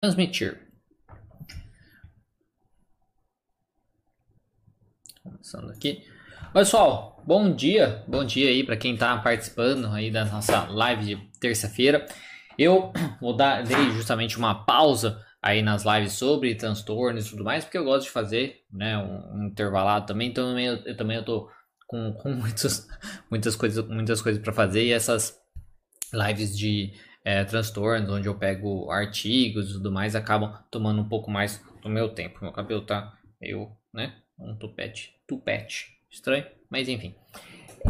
transmitir. Começando aqui. Pessoal, bom dia, bom dia aí para quem está participando aí da nossa live de terça-feira. Eu vou dar dei justamente uma pausa aí nas lives sobre transtornos e tudo mais, porque eu gosto de fazer, né, um, um intervalado também. Então eu, eu também eu tô com, com muitos, muitas coisas, muitas coisas para fazer e essas lives de é, transtornos, onde eu pego artigos e tudo mais, acabam tomando um pouco mais do meu tempo. Meu cabelo tá meio, né, um tupete, tupete, estranho, mas enfim.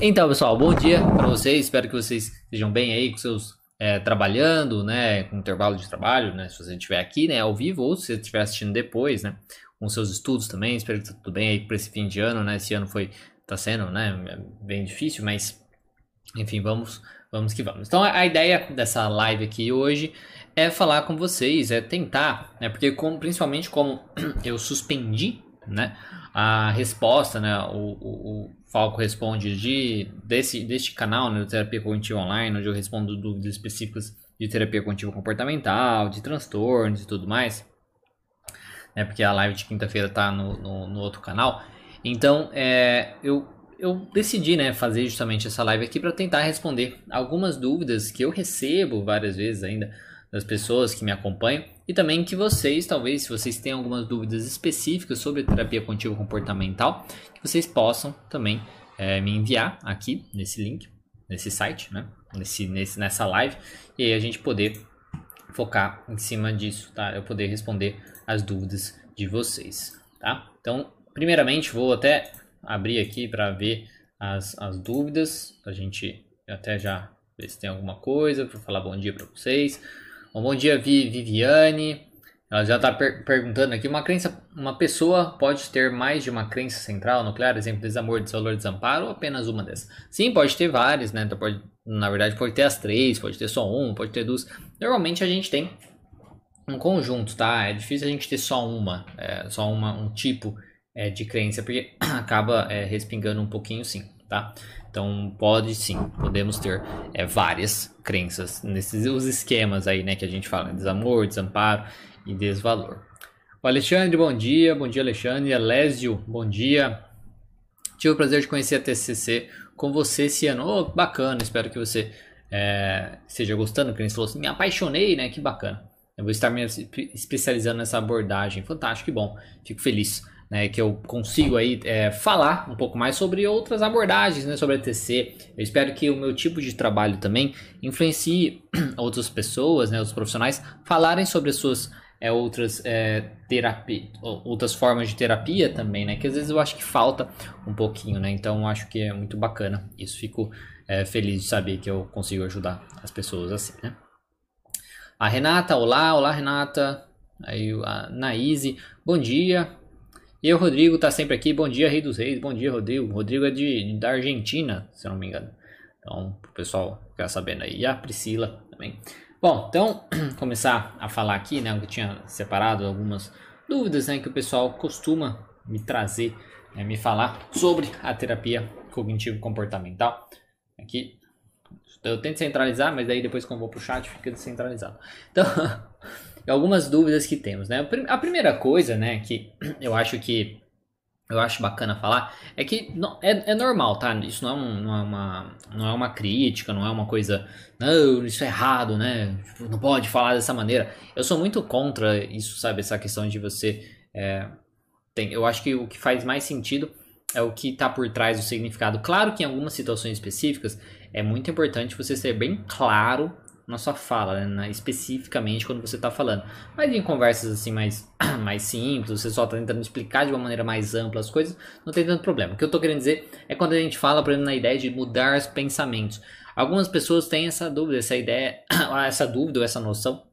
Então, pessoal, bom dia para vocês. Espero que vocês estejam bem aí com seus é, trabalhando, né, com intervalo de trabalho, né, se você estiver aqui, né, ao vivo ou se você estiver assistindo depois, né, com seus estudos também. Espero que tá tudo bem aí para esse fim de ano, né? Esse ano foi tá sendo, né, bem difícil, mas enfim, vamos Vamos que vamos. Então a ideia dessa live aqui hoje é falar com vocês, é tentar, né? Porque como, principalmente como eu suspendi, né? A resposta, né? O, o, o Falco responde de desse deste canal, né? Do Terapia Cognitiva Online, onde eu respondo dúvidas específicas de terapia cognitiva comportamental, de transtornos e tudo mais, né? Porque a live de quinta-feira tá no, no, no outro canal. Então, é, eu eu decidi, né, fazer justamente essa live aqui para tentar responder algumas dúvidas que eu recebo várias vezes ainda das pessoas que me acompanham e também que vocês, talvez, se vocês têm algumas dúvidas específicas sobre terapia contínua comportamental, que vocês possam também é, me enviar aqui nesse link, nesse site, né, nesse, nesse, nessa live e aí a gente poder focar em cima disso, tá? Eu poder responder as dúvidas de vocês, tá? Então, primeiramente, vou até abrir aqui para ver as, as dúvidas. A gente até já ver se tem alguma coisa para falar bom dia para vocês. Bom, bom dia, Viviane. Ela já está per perguntando aqui: uma crença, uma pessoa pode ter mais de uma crença central nuclear, exemplo, desamor, desvalor, desamparo, ou apenas uma dessas? Sim, pode ter várias, né? Então pode, na verdade, pode ter as três, pode ter só uma, pode ter duas. Normalmente a gente tem um conjunto, tá? É difícil a gente ter só uma, é, só uma, um tipo é, de crença, porque acaba é, respingando um pouquinho sim, tá? Então pode sim, podemos ter é, várias crenças nesses os esquemas aí, né, que a gente fala, desamor, desamparo e desvalor. O Alexandre, bom dia, bom dia Alexandre, Alésio, bom dia. Tive o prazer de conhecer a TCC com você esse ano, oh, bacana, espero que você é, esteja gostando, que gente falou assim, me apaixonei, né, que bacana. Eu vou estar me especializando nessa abordagem, fantástico, que bom, fico feliz né, que eu consigo aí é, falar um pouco mais sobre outras abordagens, né, sobre a TC. Eu espero que o meu tipo de trabalho também influencie outras pessoas, né, outros profissionais, falarem sobre as suas é, outras é, terapia, outras formas de terapia também, né, que às vezes eu acho que falta um pouquinho, né, então eu acho que é muito bacana. Isso fico é, feliz de saber que eu consigo ajudar as pessoas assim, né. A Renata, olá, olá Renata. Aí a Naíse, bom dia, e o Rodrigo tá sempre aqui. Bom dia, Rei dos Reis. Bom dia, Rodrigo. Rodrigo é de, da Argentina, se eu não me engano. Então, pro pessoal ficar sabendo aí. E a Priscila também. Bom, então, começar a falar aqui, né? Eu tinha separado algumas dúvidas, né? Que o pessoal costuma me trazer, né, me falar sobre a terapia cognitivo-comportamental. Aqui, eu tento centralizar, mas aí depois que eu vou pro chat fica descentralizado. Então... algumas dúvidas que temos, né? A primeira coisa, né, que eu acho que eu acho bacana falar é que não, é, é normal, tá? Isso não é, um, não é, uma, não é uma crítica, não é uma coisa, não, isso é errado, né? Tipo, não pode falar dessa maneira. Eu sou muito contra isso, sabe? Essa questão de você. É, tem, eu acho que o que faz mais sentido é o que está por trás do significado. Claro que em algumas situações específicas é muito importante você ser bem claro na sua fala, né? especificamente quando você está falando. Mas em conversas assim mais, mais simples, você só está tentando explicar de uma maneira mais ampla as coisas, não tem tanto problema. O que eu estou querendo dizer é quando a gente fala, por exemplo, na ideia de mudar os pensamentos. Algumas pessoas têm essa dúvida, essa ideia, essa dúvida ou essa noção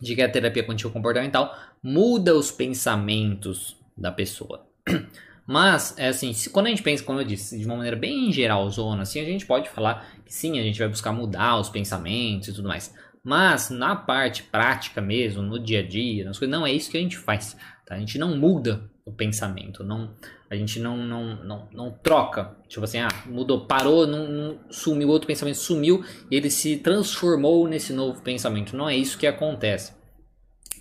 de que a terapia contínua comportamental muda os pensamentos da pessoa. Mas, é assim, se, quando a gente pensa, como eu disse, de uma maneira bem geral, zona, assim, a gente pode falar que sim, a gente vai buscar mudar os pensamentos e tudo mais. Mas na parte prática mesmo, no dia a dia, nas coisas, não é isso que a gente faz. Tá? A gente não muda o pensamento, não, a gente não, não, não, não troca. Tipo assim, ah, mudou, parou, não, não sumiu, outro pensamento sumiu ele se transformou nesse novo pensamento. Não é isso que acontece.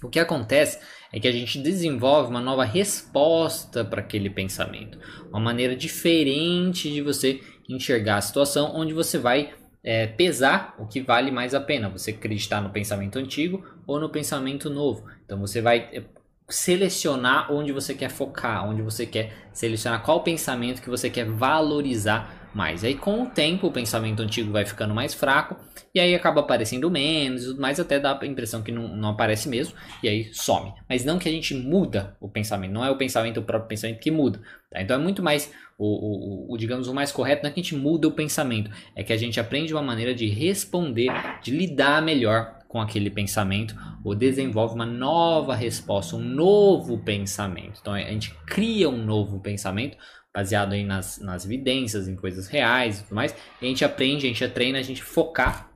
O que acontece é que a gente desenvolve uma nova resposta para aquele pensamento, uma maneira diferente de você enxergar a situação, onde você vai é, pesar o que vale mais a pena, você acreditar no pensamento antigo ou no pensamento novo. Então você vai é, selecionar onde você quer focar, onde você quer selecionar qual pensamento que você quer valorizar mais. Aí com o tempo o pensamento antigo vai ficando mais fraco e aí acaba aparecendo menos, mas até dá a impressão que não, não aparece mesmo e aí some. Mas não que a gente muda o pensamento, não é o pensamento, o próprio pensamento que muda. Tá? Então é muito mais o, o, o, digamos o mais correto não é que a gente muda o pensamento, é que a gente aprende uma maneira de responder, de lidar melhor com aquele pensamento ou desenvolve uma nova resposta, um novo pensamento. Então a gente cria um novo pensamento baseado aí nas, nas evidências, em coisas reais e tudo mais. E a gente aprende, a gente treina a gente focar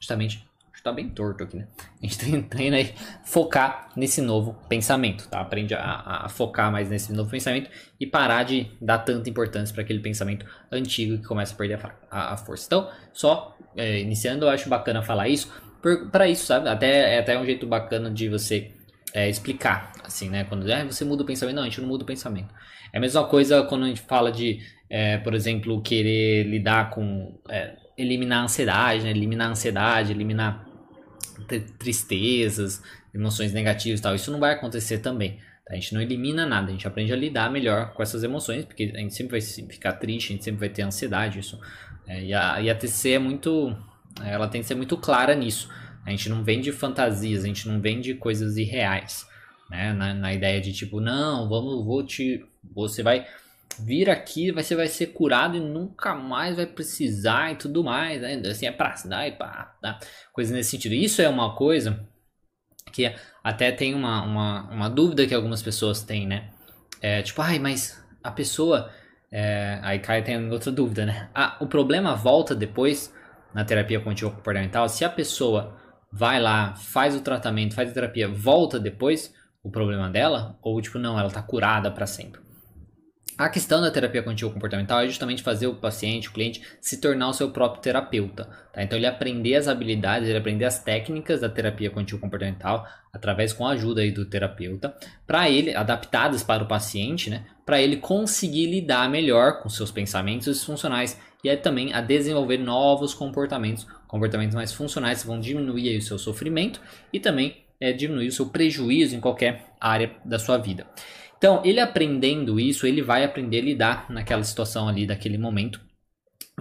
justamente está bem torto aqui, né? A gente treina aí focar nesse novo pensamento, tá? Aprende a, a, focar mais nesse novo pensamento e parar de dar tanta importância para aquele pensamento antigo que começa a perder a, a força. Então, só é, iniciando, eu acho bacana falar isso, para isso, sabe? Até, é até um jeito bacana de você é, explicar, assim, né? Quando ah, você muda o pensamento, não, a gente não muda o pensamento. É a mesma coisa quando a gente fala de, é, por exemplo, querer lidar com. É, eliminar a ansiedade, né? Eliminar a ansiedade, eliminar tristezas, emoções negativas e tal. Isso não vai acontecer também. Tá? A gente não elimina nada, a gente aprende a lidar melhor com essas emoções, porque a gente sempre vai ficar triste, a gente sempre vai ter ansiedade. Isso. É, e, a, e a TC é muito ela tem que ser muito clara nisso. A gente não vende fantasias, a gente não vende coisas irreais, né? Na, na ideia de tipo, não, vamos, vou te, você vai vir aqui, você vai ser curado e nunca mais vai precisar e tudo mais, né? Assim é pra dar e pá, tá? coisa nesse sentido. Isso é uma coisa que até tem uma, uma, uma dúvida que algumas pessoas têm, né? É, tipo, ai, mas a pessoa. É, aí cai tem outra dúvida, né? Ah, o problema volta depois na terapia contínua comportamental, se a pessoa vai lá, faz o tratamento, faz a terapia, volta depois o problema dela, ou tipo, não, ela tá curada para sempre. A questão da terapia contínua comportamental é justamente fazer o paciente, o cliente, se tornar o seu próprio terapeuta. Tá? Então, ele aprender as habilidades, ele aprender as técnicas da terapia contínua comportamental, através com a ajuda aí do terapeuta, para ele, adaptadas para o paciente, né? para ele conseguir lidar melhor com seus pensamentos disfuncionais e aí também a desenvolver novos comportamentos, comportamentos mais funcionais vão diminuir o seu sofrimento e também é, diminuir o seu prejuízo em qualquer área da sua vida. Então, ele aprendendo isso, ele vai aprender a lidar naquela situação ali, daquele momento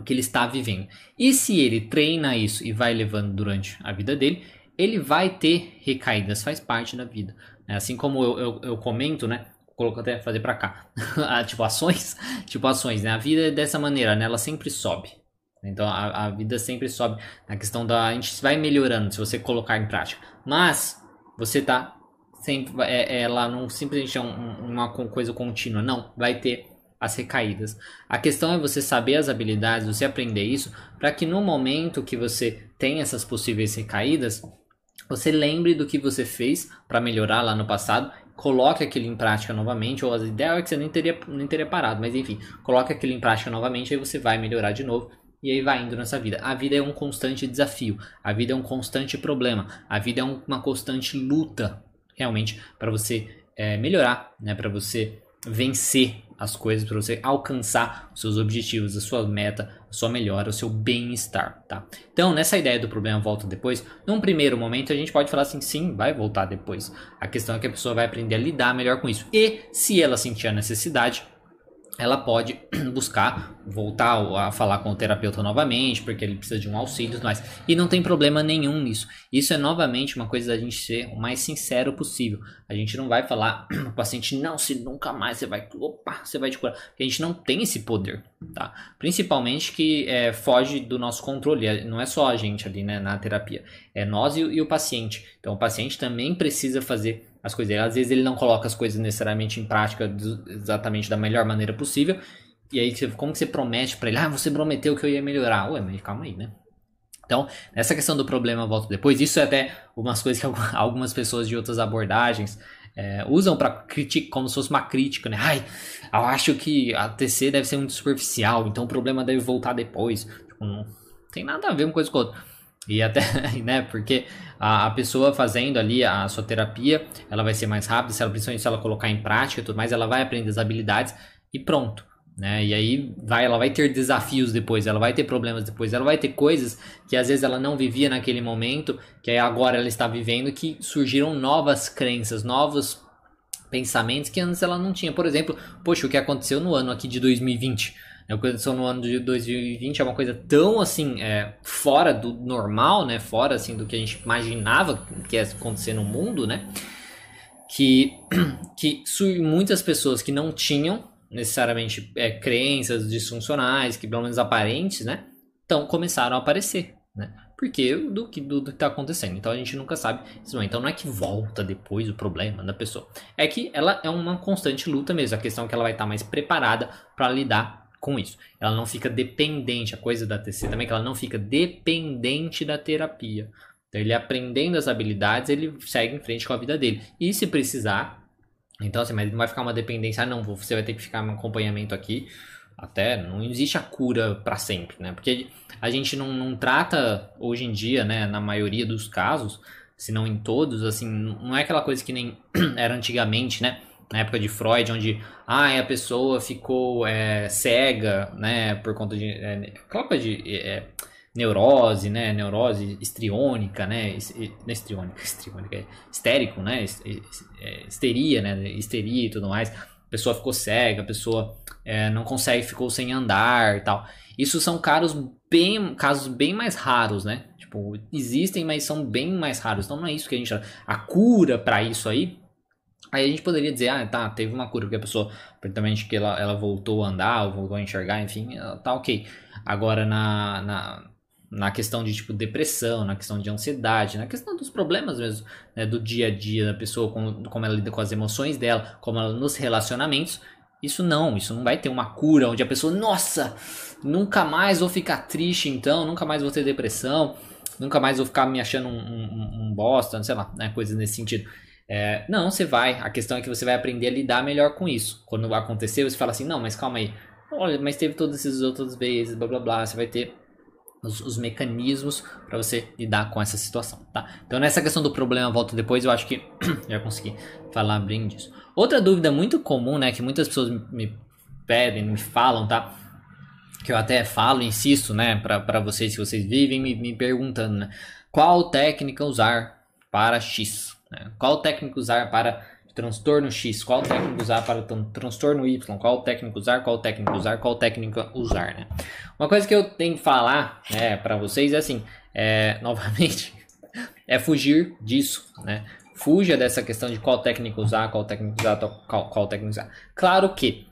que ele está vivendo. E se ele treina isso e vai levando durante a vida dele, ele vai ter recaídas, faz parte da vida. Né? Assim como eu, eu, eu comento, né? coloco até fazer para cá. Ah, tipo ações, tipo ações, né? A vida é dessa maneira, né? Ela sempre sobe. Então a, a vida sempre sobe na questão da a gente vai melhorando se você colocar em prática. Mas você tá sempre é, ela não simplesmente é um, uma coisa contínua, não, vai ter as recaídas. A questão é você saber as habilidades, você aprender isso, para que no momento que você tem essas possíveis recaídas, você lembre do que você fez para melhorar lá no passado coloque aquilo em prática novamente, ou as ideias é que você nem teria, nem teria parado, mas enfim, coloque aquilo em prática novamente, aí você vai melhorar de novo. E aí vai indo nessa vida. A vida é um constante desafio, a vida é um constante problema, a vida é um, uma constante luta, realmente, para você é, melhorar, né? para você vencer as coisas, para você alcançar os seus objetivos, a sua meta, a sua melhora, o seu bem-estar, tá? Então, nessa ideia do problema volta depois, num primeiro momento a gente pode falar assim, sim, vai voltar depois. A questão é que a pessoa vai aprender a lidar melhor com isso. E se ela sentir a necessidade, ela pode buscar voltar a falar com o terapeuta novamente, porque ele precisa de um auxílio e mais. E não tem problema nenhum nisso. Isso é novamente uma coisa da gente ser o mais sincero possível. A gente não vai falar o paciente, não, se nunca mais você vai, opa, você vai te curar. Porque a gente não tem esse poder, tá? Principalmente que é, foge do nosso controle. É, não é só a gente ali, né, na terapia. É nós e, e o paciente. Então o paciente também precisa fazer as coisas. Às vezes ele não coloca as coisas necessariamente em prática exatamente da melhor maneira possível. E aí, como que você promete para ele? Ah, você prometeu que eu ia melhorar. Ué, mas calma aí, né? Então, nessa questão do problema volta depois, isso é até umas coisas que algumas pessoas de outras abordagens é, usam para criticar, como se fosse uma crítica, né? Ai, eu acho que a TC deve ser muito superficial, então o problema deve voltar depois. Tipo, não tem nada a ver uma coisa com a outra. E até, né, porque a, a, pessoa fazendo ali a sua terapia, ela vai ser mais rápida, se ela, principalmente se ela colocar em prática e tudo mais, ela vai aprender as habilidades e pronto. Né? E aí vai, ela vai ter desafios depois, ela vai ter problemas depois, ela vai ter coisas que às vezes ela não vivia naquele momento, que agora ela está vivendo, que surgiram novas crenças, novos pensamentos que antes ela não tinha. Por exemplo, poxa, o que aconteceu no ano aqui de 2020? O que aconteceu no ano de 2020 é uma coisa tão assim, é, fora do normal, né? Fora assim do que a gente imaginava que ia acontecer no mundo, né? Que, que muitas pessoas que não tinham necessariamente é, crenças disfuncionais, que pelo menos aparentes, né? Então começaram a aparecer, né? Porque do que do, do que está acontecendo. Então a gente nunca sabe. Então não é que volta depois o problema da pessoa. É que ela é uma constante luta mesmo. A questão é que ela vai estar tá mais preparada para lidar com isso. Ela não fica dependente, a coisa da TC também que ela não fica dependente da terapia. Então ele aprendendo as habilidades, ele segue em frente com a vida dele. E se precisar, então assim, mas não vai ficar uma dependência, ah, não, você vai ter que ficar no acompanhamento aqui. Até não existe a cura para sempre, né? Porque a gente não, não trata hoje em dia, né, na maioria dos casos, se não em todos, assim, não é aquela coisa que nem era antigamente, né? Na época de Freud, onde ah, a pessoa ficou é, cega, né, por conta de é, de é, neurose, né, neurose estriônica, né, estriônica, estriônica, é histérico, né, é, histeria, né, histeria e tudo mais. A pessoa ficou cega, a pessoa é, não consegue, ficou sem andar e tal. Isso são casos bem, casos bem mais raros, né? Tipo, existem, mas são bem mais raros. Então não é isso que a gente. A cura para isso aí Aí a gente poderia dizer, ah, tá, teve uma cura, porque a pessoa, principalmente que ela, ela voltou a andar, ou voltou a enxergar, enfim, tá ok. Agora, na, na, na questão de, tipo, depressão, na questão de ansiedade, na questão dos problemas mesmo, né, do dia a dia da pessoa, como, como ela lida com as emoções dela, como ela nos relacionamentos, isso não, isso não vai ter uma cura onde a pessoa, nossa, nunca mais vou ficar triste então, nunca mais vou ter depressão, nunca mais vou ficar me achando um, um, um bosta, sei lá, né, coisas nesse sentido. É, não, você vai. A questão é que você vai aprender a lidar melhor com isso. Quando acontecer, você fala assim: não, mas calma aí. Olha, mas teve todas essas outras vezes, blá blá blá. Você vai ter os, os mecanismos para você lidar com essa situação, tá? Então, nessa questão do problema, volto depois, eu acho que já consegui falar bem disso. Outra dúvida muito comum, né, que muitas pessoas me pedem, me falam, tá? Que eu até falo, insisto, né, para vocês, se vocês vivem me, me perguntando, né? Qual técnica usar para X? Né? Qual técnico usar para transtorno X? Qual técnico usar para transtorno Y? Qual técnico usar? Qual técnico usar? Qual técnica usar? Né? Uma coisa que eu tenho que falar né, para vocês é assim, é, novamente, é fugir disso, né? Fuja dessa questão de qual técnico usar, qual técnico usar, qual, qual técnico usar. Claro que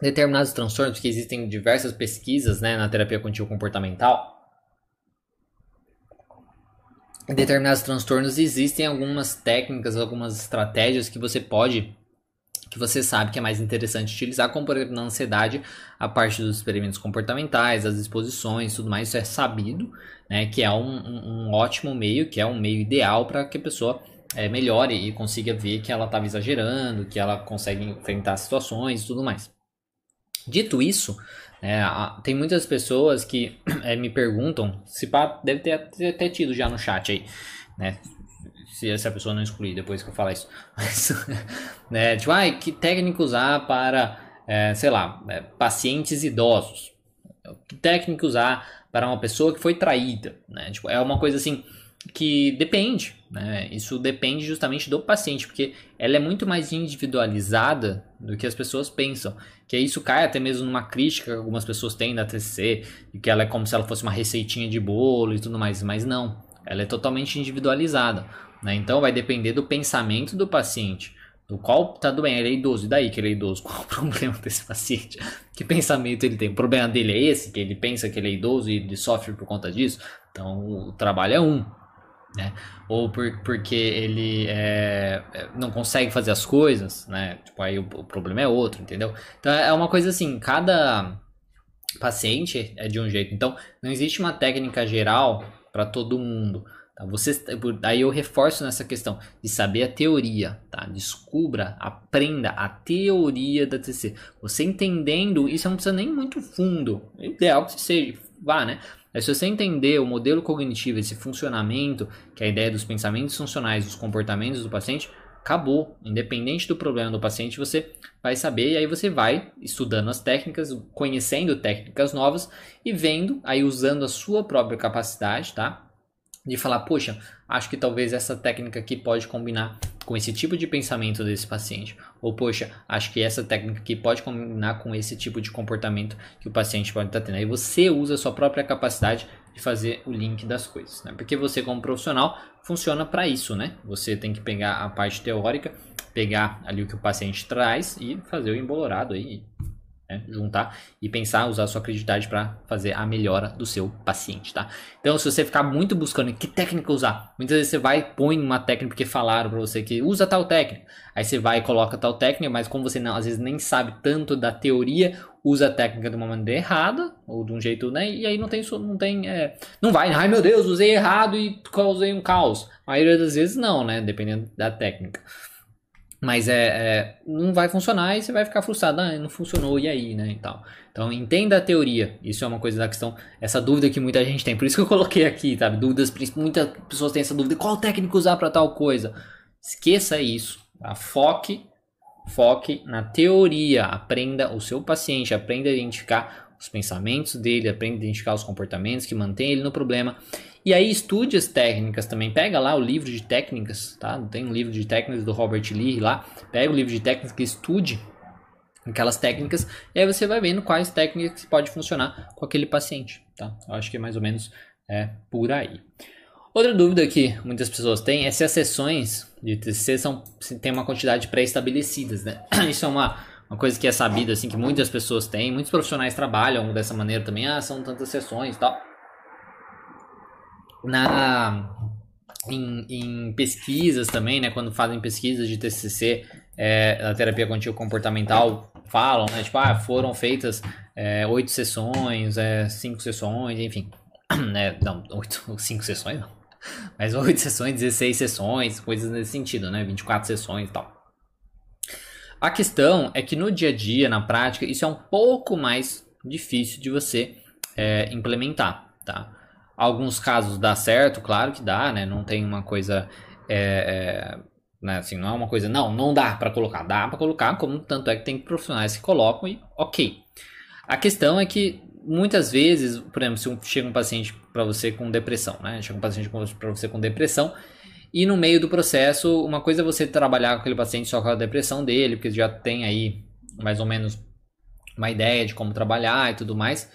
determinados transtornos, que existem diversas pesquisas né, na terapia contínua comportamental, determinados transtornos existem algumas técnicas, algumas estratégias que você pode que você sabe que é mais interessante utilizar, como por exemplo na ansiedade, a parte dos experimentos comportamentais, as exposições, tudo mais, isso é sabido, né, que é um, um, ótimo meio, que é um meio ideal para que a pessoa é, melhore e consiga ver que ela estava exagerando, que ela consegue enfrentar situações e tudo mais. Dito isso, é, tem muitas pessoas que é, me perguntam, se pá, deve ter, ter, tido já no chat aí, né? Se essa pessoa não excluir depois que eu falar isso. Mas, né, tipo, ah, que técnica usar para, é, sei lá, é, pacientes idosos? Que técnica usar para uma pessoa que foi traída? Né? Tipo, é uma coisa assim que depende, né? Isso depende justamente do paciente, porque ela é muito mais individualizada do que as pessoas pensam. Que isso cai até mesmo numa crítica que algumas pessoas têm da TCC, e que ela é como se ela fosse uma receitinha de bolo e tudo mais, mas não. Ela é totalmente individualizada, né? Então vai depender do pensamento do paciente. Do qual tá bem, ele é idoso, e daí que ele é idoso? Qual o problema desse paciente? Que pensamento ele tem? O problema dele é esse, que ele pensa que ele é idoso e ele sofre por conta disso? Então o trabalho é um, né? Ou por, porque ele é, é, não consegue fazer as coisas, né? Tipo, aí o, o, problema é outro, entendeu? Então é uma coisa assim, cada paciente é de um jeito. Então não existe uma técnica geral para todo mundo. Tá? Você, aí eu reforço nessa questão de saber a teoria, tá? Descubra, aprenda a teoria da TC. Você entendendo, isso não precisa nem muito fundo. É ideal que você seja, vá, né? Aí, se você entender o modelo cognitivo, esse funcionamento, que é a ideia dos pensamentos funcionais, dos comportamentos do paciente, acabou. Independente do problema do paciente, você vai saber e aí você vai estudando as técnicas, conhecendo técnicas novas e vendo, aí usando a sua própria capacidade, tá? De falar, poxa, acho que talvez essa técnica aqui pode combinar com esse tipo de pensamento desse paciente. Ou, poxa, acho que essa técnica aqui pode combinar com esse tipo de comportamento que o paciente pode estar tendo. Aí você usa a sua própria capacidade de fazer o link das coisas, né? Porque você, como profissional, funciona para isso, né? Você tem que pegar a parte teórica, pegar ali o que o paciente traz e fazer o embolorado aí, né? juntar e pensar, usar sua criatividade para fazer a melhora do seu paciente, tá? Então, se você ficar muito buscando que técnica usar, muitas vezes você vai põe uma técnica porque falaram para você que usa tal técnica, aí você vai e coloca tal técnica, mas como você não, às vezes nem sabe tanto da teoria, usa a técnica de uma maneira errada ou de um jeito, né? E aí não tem, não tem, é, não vai, ai meu Deus, usei errado e causei um caos. A maioria das vezes não, né? Dependendo da técnica. Mas é, é, não vai funcionar e você vai ficar frustrado, ah, não funcionou, e aí, né, e tal. Então, entenda a teoria. Isso é uma coisa da questão, essa dúvida que muita gente tem. Por isso que eu coloquei aqui, sabe? Dúvidas, muitas pessoas têm essa dúvida, qual técnica usar para tal coisa? Esqueça isso. Tá? Foque, foque na teoria. Aprenda o seu paciente, aprenda a identificar os pensamentos dele, aprenda a identificar os comportamentos que mantêm ele no problema e aí estude as técnicas também. Pega lá o livro de técnicas, tá? Tem um livro de técnicas do Robert Lee lá. Pega o livro de técnicas e estude aquelas técnicas. E aí você vai vendo quais técnicas pode funcionar com aquele paciente, tá? Eu acho que é mais ou menos é por aí. Outra dúvida que muitas pessoas têm é se as sessões de TCC são, tem uma quantidade pré-estabelecidas, né? Isso é uma, uma coisa que é sabida, assim, que muitas pessoas têm. Muitos profissionais trabalham dessa maneira também. Ah, são tantas sessões e tal na em, em, pesquisas também, né, quando fazem pesquisas de TCC é, da terapia contínua comportamental, falam, né, tipo, ah, foram feitas é, oito sessões, é, cinco sessões, enfim, né, não, oito, cinco sessões não, mas oito sessões, 16 sessões, coisas nesse sentido, né, 24 sessões e tal. A questão é que no dia a dia, na prática, isso é um pouco mais difícil de você é, implementar, tá? Alguns casos dá certo, claro que dá, né? Não tem uma coisa. É, é, né? assim, não é uma coisa, não, não dá para colocar. Dá para colocar, como tanto é que tem profissionais que colocam e ok. A questão é que muitas vezes, por exemplo, se chega um paciente para você com depressão, né? Chega um paciente para você com depressão e no meio do processo, uma coisa é você trabalhar com aquele paciente só com a depressão dele, porque já tem aí mais ou menos uma ideia de como trabalhar e tudo mais.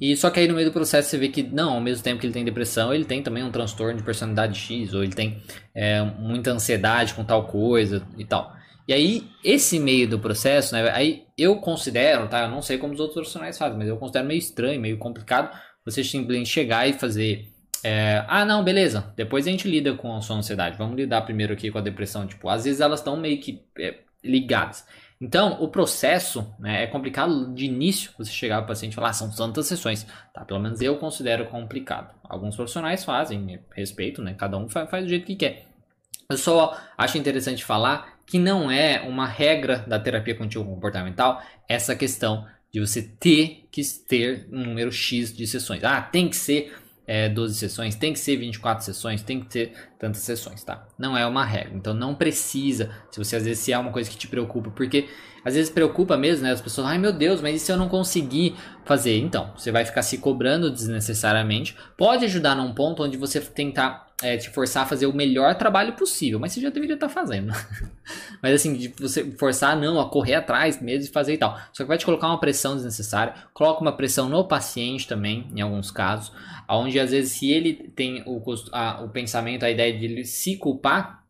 E só que aí no meio do processo você vê que, não, ao mesmo tempo que ele tem depressão, ele tem também um transtorno de personalidade X, ou ele tem é, muita ansiedade com tal coisa e tal. E aí, esse meio do processo, né, aí eu considero, tá? Eu não sei como os outros profissionais fazem, mas eu considero meio estranho, meio complicado você simplesmente chegar e fazer. É, ah, não, beleza. Depois a gente lida com a sua ansiedade. Vamos lidar primeiro aqui com a depressão. Tipo, às vezes elas estão meio que é, ligadas. Então, o processo né, é complicado de início você chegar ao paciente e falar, ah, são tantas sessões. Tá? Pelo menos eu considero complicado. Alguns profissionais fazem, respeito, né? Cada um faz, faz do jeito que quer. Eu só acho interessante falar que não é uma regra da terapia contínua comportamental essa questão de você ter que ter um número X de sessões. Ah, tem que ser é, 12 sessões, tem que ser 24 sessões, tem que ter tantas sessões, tá? Não é uma regra, então não precisa, se você às vezes se é uma coisa que te preocupa, porque às vezes preocupa mesmo, né? As pessoas, ai meu Deus, mas e se eu não conseguir fazer? Então, você vai ficar se cobrando desnecessariamente, pode ajudar num ponto onde você tentar é, te forçar a fazer o melhor trabalho possível, mas você já deveria estar fazendo. mas assim, de você forçar não a correr atrás mesmo e fazer e tal. Só que vai te colocar uma pressão desnecessária, coloca uma pressão no paciente também, em alguns casos, onde às vezes se ele tem o, a, o pensamento, a ideia de ele se culpar,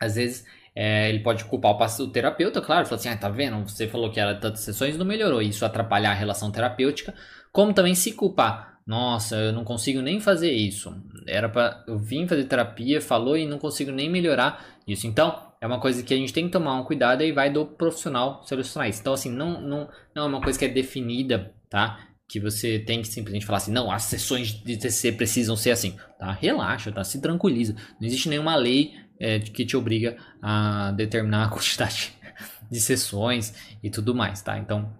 às vezes é, ele pode culpar o, o terapeuta, claro, falar assim, ah, tá vendo, você falou que era tantas sessões não melhorou, isso atrapalhar a relação terapêutica, como também se culpar nossa, eu não consigo nem fazer isso. Era para eu vim fazer terapia, falou e não consigo nem melhorar isso. Então, é uma coisa que a gente tem que tomar um cuidado e vai do profissional solucionar isso. Então, assim, não, não, não é uma coisa que é definida, tá? Que você tem que simplesmente falar assim, não, as sessões de TCC precisam ser assim, tá? Relaxa, tá? Se tranquiliza. Não existe nenhuma lei é, que te obriga a determinar a quantidade de sessões e tudo mais, tá? Então,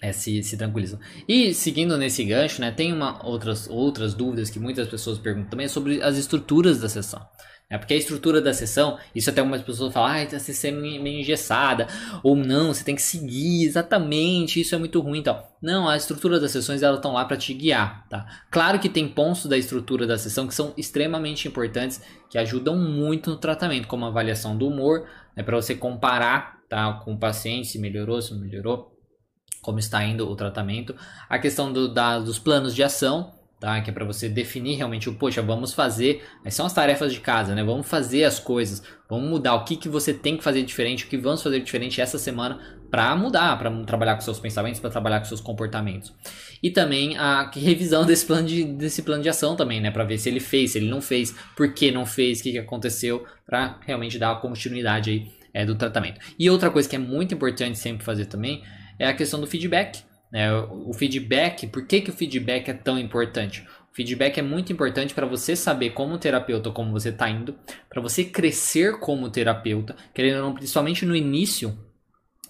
é, se, se tranquilizam. E seguindo nesse gancho, né, tem uma, outras, outras dúvidas que muitas pessoas perguntam também sobre as estruturas da sessão. É porque a estrutura da sessão, isso até algumas pessoas falam, ah, a sessão é meio engessada, ou não, você tem que seguir exatamente, isso é muito ruim então. Não, a estrutura das sessões elas estão lá para te guiar, tá? Claro que tem pontos da estrutura da sessão que são extremamente importantes, que ajudam muito no tratamento, como a avaliação do humor, né, para você comparar, tá, com o paciente se melhorou, se não melhorou, como está indo o tratamento, a questão do, da, dos planos de ação, tá? Que é para você definir realmente o, poxa, vamos fazer, aí são as tarefas de casa, né? Vamos fazer as coisas, vamos mudar o que, que você tem que fazer diferente, o que vamos fazer diferente essa semana para mudar, para trabalhar com seus pensamentos, para trabalhar com seus comportamentos. E também a revisão desse plano de, desse plano de ação também, né? Para ver se ele fez, se ele não fez, por que não fez, o que, que aconteceu, para realmente dar continuidade aí é, do tratamento. E outra coisa que é muito importante sempre fazer também é a questão do feedback. Né? O feedback, por que, que o feedback é tão importante? O feedback é muito importante para você saber como terapeuta como você está indo, para você crescer como terapeuta, querendo ou não, principalmente no início.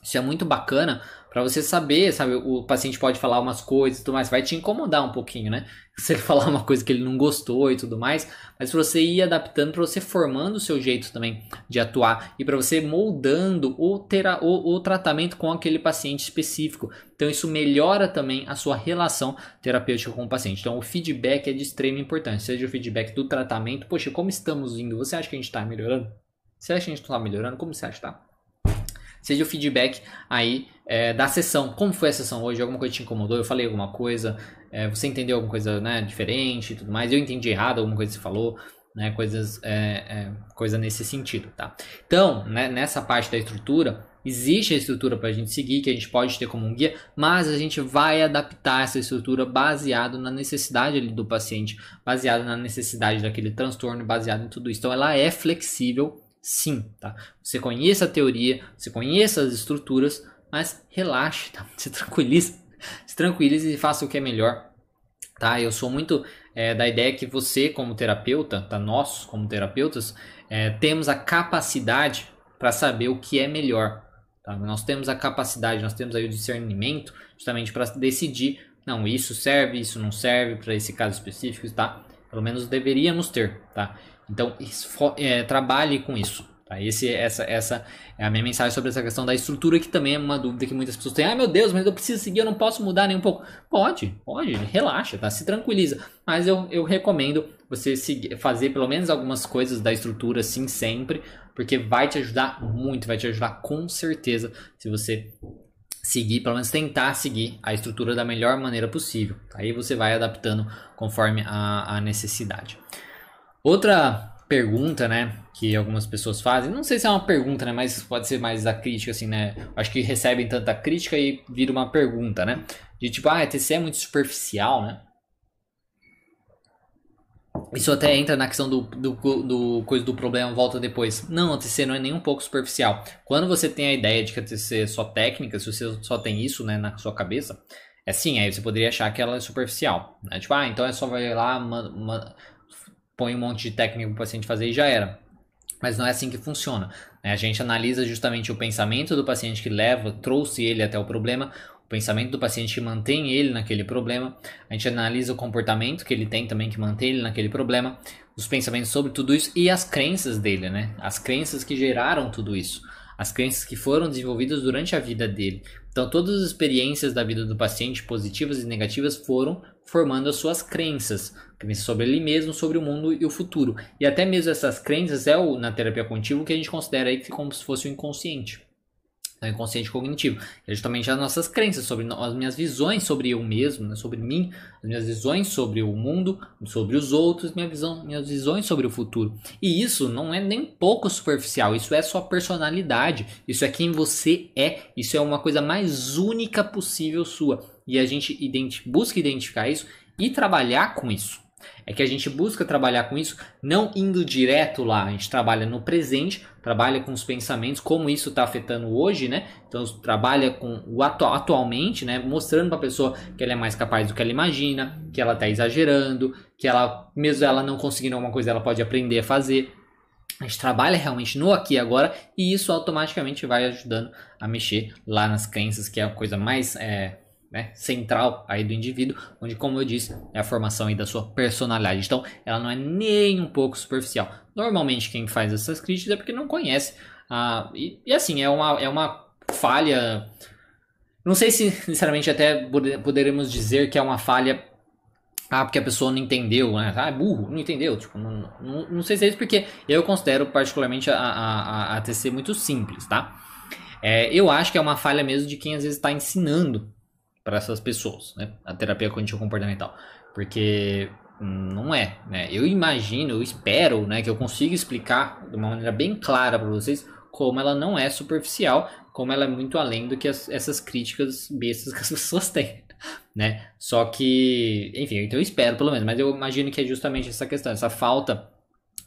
Isso é muito bacana para você saber, sabe, o paciente pode falar umas coisas e tudo mais, vai te incomodar um pouquinho, né? Se ele falar uma coisa que ele não gostou e tudo mais, mas para você ir adaptando, para você formando o seu jeito também de atuar e para você moldando o, tera o, o tratamento com aquele paciente específico. Então isso melhora também a sua relação terapêutica com o paciente. Então o feedback é de extrema importância, seja o feedback do tratamento, poxa, como estamos indo? Você acha que a gente está melhorando? Você acha que a gente está melhorando? Como você acha que está? Seja o feedback aí é, da sessão. Como foi a sessão hoje? Alguma coisa te incomodou? Eu falei alguma coisa? É, você entendeu alguma coisa né, diferente e tudo mais? Eu entendi errado alguma coisa que você falou? Né, coisas, é, é coisa nesse sentido, tá? Então, né, nessa parte da estrutura, existe a estrutura para a gente seguir, que a gente pode ter como um guia, mas a gente vai adaptar essa estrutura baseado na necessidade do paciente, baseado na necessidade daquele transtorno, baseado em tudo isso. Então, ela é flexível sim, tá? Você conheça a teoria, você conheça as estruturas, mas relaxe, tá? Se tranquilize, se tranquilize e faça o que é melhor, tá? Eu sou muito é, da ideia que você, como terapeuta, tá? Nós, como terapeutas, é, temos a capacidade para saber o que é melhor, tá? Nós temos a capacidade, nós temos aí o discernimento, justamente para decidir, não, isso serve, isso não serve para esse caso específico, tá? Pelo menos deveríamos ter, tá? Então, é, trabalhe com isso. Tá? Esse, essa, essa é a minha mensagem sobre essa questão da estrutura, que também é uma dúvida que muitas pessoas têm. Ah, meu Deus, mas eu preciso seguir, eu não posso mudar nem um pouco. Pode, pode, relaxa, tá? Se tranquiliza. Mas eu, eu recomendo você seguir, fazer pelo menos algumas coisas da estrutura, sim, sempre, porque vai te ajudar muito, vai te ajudar com certeza se você seguir, pelo menos tentar seguir a estrutura da melhor maneira possível. Aí você vai adaptando conforme a, a necessidade. Outra pergunta, né, que algumas pessoas fazem, não sei se é uma pergunta, né, mas pode ser mais a crítica, assim, né, acho que recebem tanta crítica e vira uma pergunta, né, de tipo, ah, a TC é muito superficial, né, isso até entra na questão do, do, do, coisa do problema volta depois. Não, a TC não é nem um pouco superficial. Quando você tem a ideia de que a TC é só técnica, se você só tem isso né, na sua cabeça, é sim, aí você poderia achar que ela é superficial. Né? Tipo, ah, então é só vai lá, põe um monte de técnica para o paciente fazer e já era. Mas não é assim que funciona. Né? A gente analisa justamente o pensamento do paciente que leva, trouxe ele até o problema, o pensamento do paciente que mantém ele naquele problema. A gente analisa o comportamento que ele tem também que mantém ele naquele problema, os pensamentos sobre tudo isso e as crenças dele, né? As crenças que geraram tudo isso, as crenças que foram desenvolvidas durante a vida dele. Então, todas as experiências da vida do paciente, positivas e negativas, foram formando as suas crenças, crenças sobre ele mesmo, sobre o mundo e o futuro. E até mesmo essas crenças é o, na terapia contínua que a gente considera aí como se fosse o inconsciente. É o inconsciente cognitivo, é justamente as nossas crenças, sobre as minhas visões sobre eu mesmo, né, sobre mim, as minhas visões sobre o mundo, sobre os outros, minha visão, minhas visões sobre o futuro. E isso não é nem pouco superficial, isso é sua personalidade, isso é quem você é, isso é uma coisa mais única possível sua. E a gente identi busca identificar isso e trabalhar com isso. É que a gente busca trabalhar com isso não indo direto lá, a gente trabalha no presente, trabalha com os pensamentos, como isso está afetando hoje, né? Então trabalha com o atu atualmente, né? Mostrando para a pessoa que ela é mais capaz do que ela imagina, que ela está exagerando, que ela, mesmo ela não conseguindo alguma coisa, ela pode aprender a fazer. A gente trabalha realmente no aqui e agora e isso automaticamente vai ajudando a mexer lá nas crenças, que é a coisa mais é, né, central aí do indivíduo, onde, como eu disse, é a formação aí da sua personalidade. Então, ela não é nem um pouco superficial. Normalmente, quem faz essas críticas é porque não conhece. Ah, e, e assim, é uma, é uma falha. Não sei se, sinceramente, até poderemos dizer que é uma falha ah, porque a pessoa não entendeu, né? Ah, é burro, não entendeu. Tipo, não, não, não sei se é isso, porque eu considero particularmente a, a, a TC muito simples, tá? É, eu acho que é uma falha mesmo de quem às vezes está ensinando para essas pessoas, né? A terapia cognitivo comportamental, porque não é, né? Eu imagino, eu espero, né, que eu consiga explicar de uma maneira bem clara para vocês como ela não é superficial, como ela é muito além do que as, essas críticas bestas que as pessoas têm né? Só que, enfim, então eu espero pelo menos, mas eu imagino que é justamente essa questão, essa falta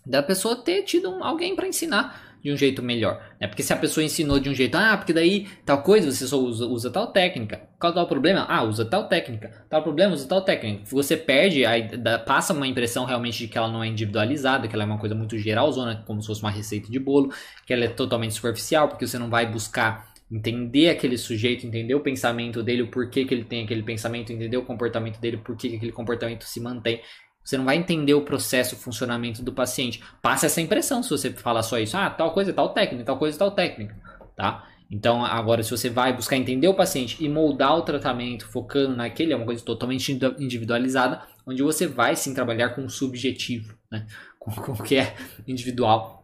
da pessoa ter tido um, alguém para ensinar de um jeito melhor, né? Porque se a pessoa ensinou de um jeito, ah, porque daí tal coisa você só usa, usa tal técnica. Qual é o problema? Ah, usa tal técnica. Tal problema, usa tal técnica. Você perde, aí passa uma impressão realmente de que ela não é individualizada, que ela é uma coisa muito geralzona, como se fosse uma receita de bolo, que ela é totalmente superficial, porque você não vai buscar entender aquele sujeito, entender o pensamento dele, o porquê que ele tem aquele pensamento, entender o comportamento dele, por que aquele comportamento se mantém. Você não vai entender o processo, o funcionamento do paciente. Passa essa impressão se você falar só isso. Ah, tal coisa, tal técnica, tal coisa, tal técnica, tá? Então, agora, se você vai buscar entender o paciente e moldar o tratamento, focando naquele, é uma coisa totalmente individualizada, onde você vai sim trabalhar com o subjetivo, né? Com, com o que é individual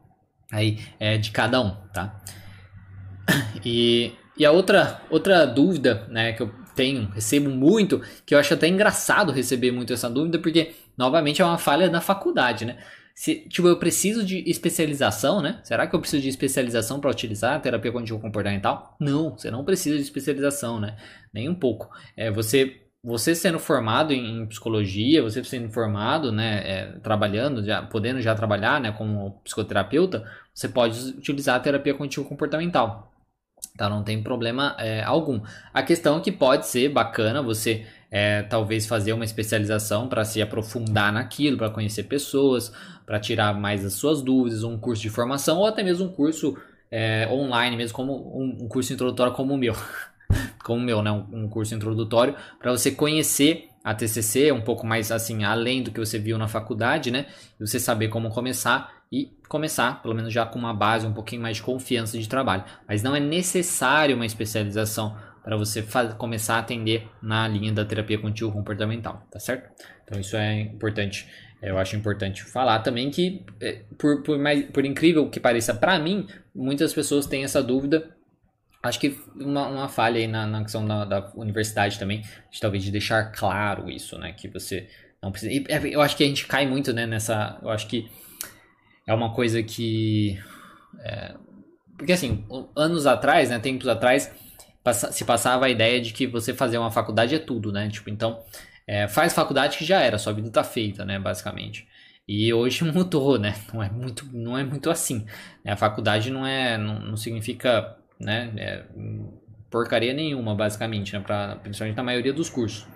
aí é, de cada um, tá? E, e a outra, outra dúvida né, que eu tenho, recebo muito, que eu acho até engraçado receber muito essa dúvida, porque novamente é uma falha na faculdade, né? Se, tipo, eu preciso de especialização, né? Será que eu preciso de especialização para utilizar a terapia cognitivo comportamental? Não, você não precisa de especialização, né? Nem um pouco. É, você você sendo formado em, psicologia, você sendo formado, né, é, trabalhando, já, podendo já trabalhar, né, como psicoterapeuta, você pode utilizar a terapia cognitivo comportamental. Tá? Não tem problema é, algum. A questão é que pode ser bacana você é, talvez fazer uma especialização para se aprofundar naquilo, para conhecer pessoas, para tirar mais as suas dúvidas, um curso de formação ou até mesmo um curso é, online, mesmo como um, um, curso introdutório como o meu, como o meu, né? Um, um curso introdutório para você conhecer a TCC um pouco mais assim além do que você viu na faculdade, né? E você saber como começar e começar, pelo menos já com uma base, um pouquinho mais de confiança de trabalho. Mas não é necessário uma especialização para você começar a atender na linha da terapia contínua comportamental, tá certo? Então isso é importante. Eu acho importante falar também que, é, por, por, mais, por incrível que pareça para mim, muitas pessoas têm essa dúvida. Acho que uma, uma falha aí na, na questão da, da universidade também, de talvez de deixar claro isso, né? Que você não precisa. É, eu acho que a gente cai muito né, nessa. Eu acho que é uma coisa que. É, porque assim, anos atrás, né, tempos atrás, se passava a ideia de que você fazer uma faculdade é tudo, né? Tipo, então, é, faz faculdade que já era, sua vida tá feita, né, basicamente. E hoje mudou, né? Não é muito, não é muito assim. A faculdade não é, não, não significa, né, é, porcaria nenhuma, basicamente, né? Pra, principalmente na maioria dos cursos.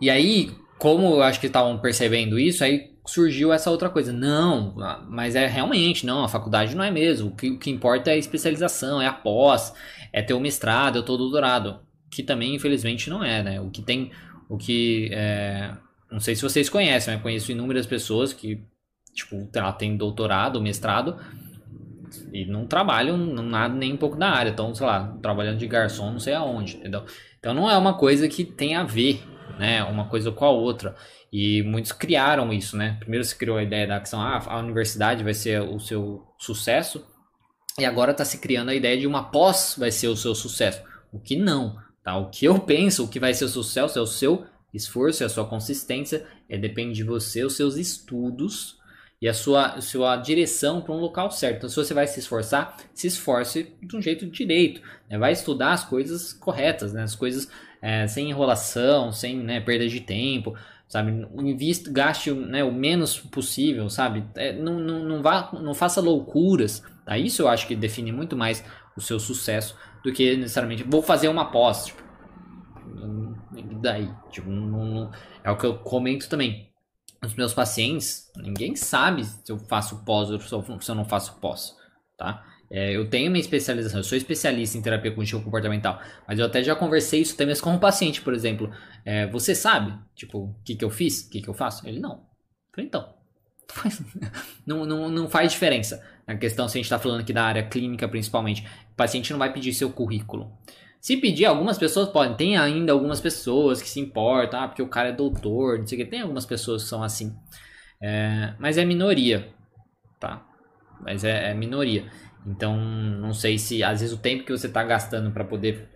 E aí, como eu acho que estavam percebendo isso, aí surgiu essa outra coisa. Não, mas é realmente, não, a faculdade não é mesmo. O que, o que importa é a especialização, é a pós, é ter o mestrado, é ter o doutorado. Que também, infelizmente, não é, né? O que tem. O que. É, não sei se vocês conhecem, mas conheço inúmeras pessoas que, tipo, tem doutorado, mestrado, e não trabalham nada nem um pouco na área. Então, sei lá, trabalhando de garçom, não sei aonde, entendeu? Então não é uma coisa que tem a ver, né? Uma coisa com a outra. E muitos criaram isso, né? Primeiro se criou a ideia da ação, ah, a universidade vai ser o seu sucesso, e agora está se criando a ideia de uma pós vai ser o seu sucesso. O que não, tá? O que eu penso, o que vai ser o sucesso é o seu esforço, é a sua consistência, é depende de você, os seus estudos e a sua, a sua direção para um local certo. Então, se você vai se esforçar, se esforce de um jeito direito, né? vai estudar as coisas corretas, né? as coisas é, sem enrolação, sem né, perda de tempo sabe? Invista, gaste né, o menos possível, sabe? É, não, não, não, vá, não faça loucuras, tá? Isso eu acho que define muito mais o seu sucesso do que necessariamente vou fazer uma pós, tipo, daí, tipo, não, não, é o que eu comento também. Os meus pacientes, ninguém sabe se eu faço pós ou se eu não faço pós, tá? É, eu tenho minha especialização, eu sou especialista em terapia cognitivo comportamental, mas eu até já conversei isso também com um paciente, por exemplo. É, você sabe, tipo, o que, que eu fiz, o que, que eu faço? Ele não. Eu falei, então. não, não, não faz diferença. Na questão, se a gente está falando aqui da área clínica, principalmente, o paciente não vai pedir seu currículo. Se pedir, algumas pessoas podem. Tem ainda algumas pessoas que se importam, ah, porque o cara é doutor, não sei o que. Tem algumas pessoas que são assim. É, mas é minoria, tá? Mas é, é minoria. Então, não sei se às vezes o tempo que você está gastando para poder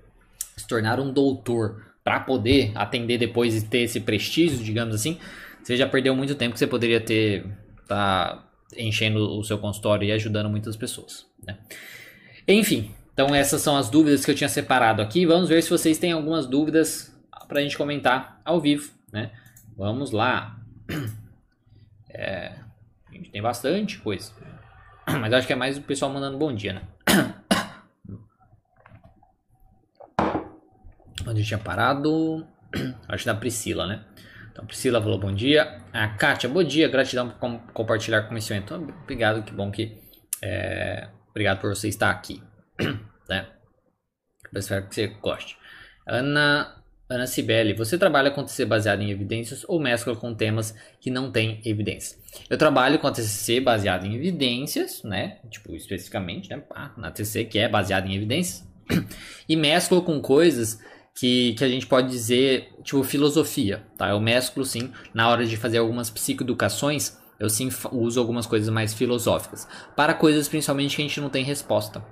se tornar um doutor, para poder atender depois e ter esse prestígio, digamos assim, você já perdeu muito tempo que você poderia ter tá enchendo o seu consultório e ajudando muitas pessoas. Né? Enfim, então essas são as dúvidas que eu tinha separado aqui. Vamos ver se vocês têm algumas dúvidas para a gente comentar ao vivo. Né? Vamos lá. É, a gente tem bastante coisa. Mas acho que é mais o pessoal mandando bom dia, né? Onde eu tinha parado? Acho da Priscila, né? Então, Priscila falou bom dia. A Kátia, bom dia, gratidão por com compartilhar conhecimento. Então, obrigado, que bom que. É, obrigado por você estar aqui. né? Eu espero que você goste. Ana Ana Cibele, você trabalha com TCC baseado em evidências ou mescla com temas que não têm evidência? Eu trabalho com a TCC baseado em evidências, né? Tipo, especificamente, né? na TCC que é baseado em evidências. E mesclo com coisas que, que a gente pode dizer, tipo, filosofia, tá? Eu mesclo, sim, na hora de fazer algumas psicoeducações, eu sim uso algumas coisas mais filosóficas. Para coisas, principalmente, que a gente não tem resposta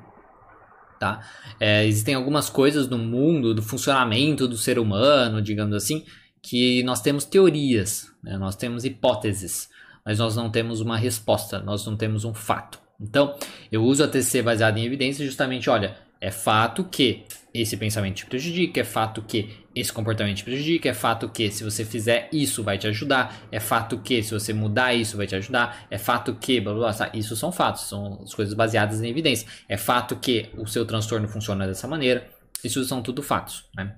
tá? É, existem algumas coisas no mundo, do funcionamento do ser humano, digamos assim, que nós temos teorias, né? nós temos hipóteses, mas nós não temos uma resposta, nós não temos um fato. Então, eu uso a TCC baseada em evidência justamente, olha, é fato que esse pensamento te prejudica, é fato que esse comportamento te prejudica, é fato que se você fizer isso vai te ajudar, é fato que se você mudar isso vai te ajudar, é fato que, blá, blá, blá, isso são fatos, são as coisas baseadas em evidência. É fato que o seu transtorno funciona dessa maneira, isso são tudo fatos, né?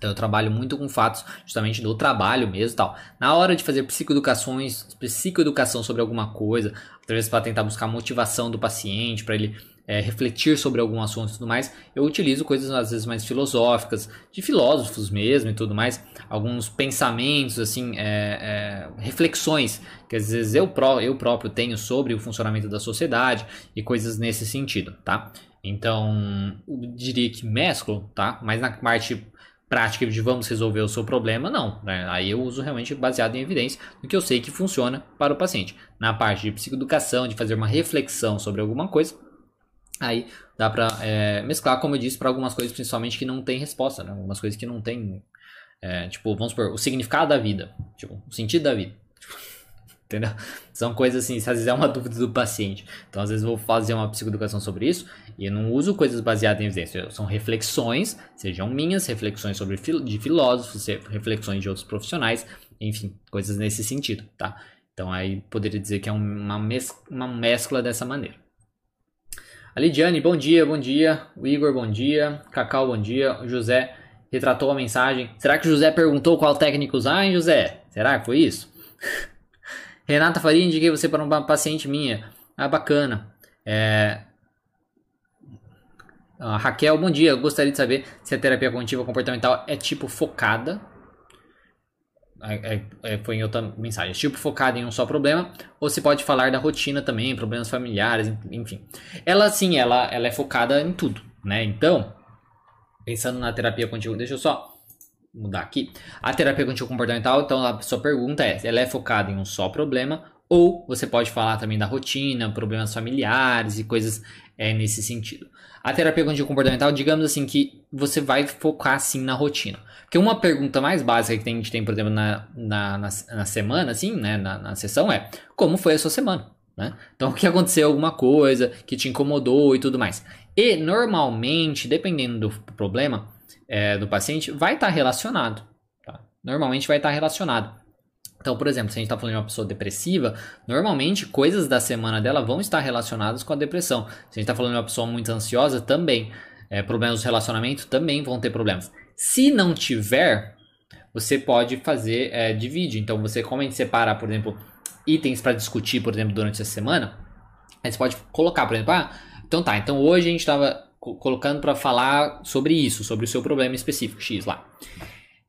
Então eu trabalho muito com fatos, justamente do trabalho mesmo tal. Na hora de fazer psicoeducações, psicoeducação sobre alguma coisa, talvez para tentar buscar motivação do paciente, para ele é, refletir sobre algum assunto e tudo mais, eu utilizo coisas às vezes mais filosóficas, de filósofos mesmo e tudo mais, alguns pensamentos, assim, é, é, reflexões que às vezes eu, pró eu próprio tenho sobre o funcionamento da sociedade e coisas nesse sentido, tá? Então, eu diria que mesclo, tá? Mas na parte prática de vamos resolver o seu problema, não. Né? Aí eu uso realmente baseado em evidência do que eu sei que funciona para o paciente. Na parte de psicoeducação, de fazer uma reflexão sobre alguma coisa, Aí dá pra é, mesclar, como eu disse, para algumas coisas principalmente que não tem resposta, né? Algumas coisas que não tem. É, tipo, vamos supor, o significado da vida. Tipo, o sentido da vida. entendeu? São coisas assim, às vezes é uma dúvida do paciente. Então, às vezes, vou fazer uma psicoeducação sobre isso e eu não uso coisas baseadas em evidência. São reflexões, sejam minhas, reflexões sobre de filósofos, reflexões de outros profissionais, enfim, coisas nesse sentido, tá? Então, aí poderia dizer que é uma, mes uma mescla dessa maneira. A Lidiane, bom dia, bom dia. O Igor, bom dia. Cacau, bom dia. O José retratou a mensagem. Será que o José perguntou qual técnico usar, hein, José? Será que foi isso? Renata Faria, indiquei você para uma paciente minha. Ah, bacana. É... Ah, Raquel, bom dia. Gostaria de saber se a terapia cognitiva comportamental é tipo focada é, é, é, foi em outra mensagem. Tipo focada em um só problema, ou se pode falar da rotina também, problemas familiares, enfim. Ela sim, ela, ela é focada em tudo, né? Então, pensando na terapia contínua, deixa eu só mudar aqui. A terapia contínua comportamental, então a sua pergunta é, ela é focada em um só problema, ou você pode falar também da rotina, problemas familiares e coisas é, nesse sentido. A terapia contínua comportamental, digamos assim, que você vai focar sim na rotina. Porque uma pergunta mais básica que a gente tem, por exemplo, na, na, na, na semana, assim, né, na, na sessão é como foi a sua semana? Né? Então, o que aconteceu, alguma coisa que te incomodou e tudo mais. E, normalmente, dependendo do problema é, do paciente, vai estar tá relacionado. Tá? Normalmente vai estar tá relacionado. Então, por exemplo, se a gente está falando de uma pessoa depressiva, normalmente coisas da semana dela vão estar relacionadas com a depressão. Se a gente está falando de uma pessoa muito ansiosa, também. É, problemas de relacionamento também vão ter problemas. Se não tiver, você pode fazer é, divide. Então você como a gente separa, por exemplo, itens para discutir, por exemplo, durante essa semana, aí você pode colocar, por exemplo, ah, Então tá, então hoje a gente estava colocando para falar sobre isso, sobre o seu problema específico X lá.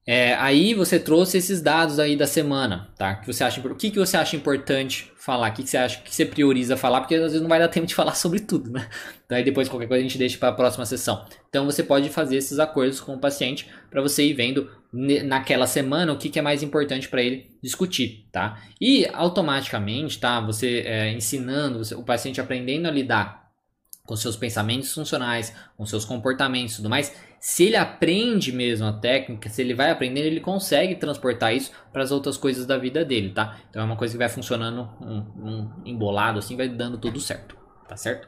É, aí você trouxe esses dados aí da semana, tá? Que você acha, o que, que você acha importante falar? O que, que você acha que você prioriza falar? Porque às vezes não vai dar tempo de falar sobre tudo, né? Então aí depois qualquer coisa a gente deixa para a próxima sessão. Então você pode fazer esses acordos com o paciente para você ir vendo naquela semana o que, que é mais importante para ele discutir, tá? E automaticamente, tá? Você é, ensinando, o paciente aprendendo a lidar com seus pensamentos funcionais, com seus comportamentos e tudo mais, se ele aprende mesmo a técnica, se ele vai aprendendo, ele consegue transportar isso para as outras coisas da vida dele, tá? Então é uma coisa que vai funcionando um, um embolado assim, vai dando tudo certo, tá certo?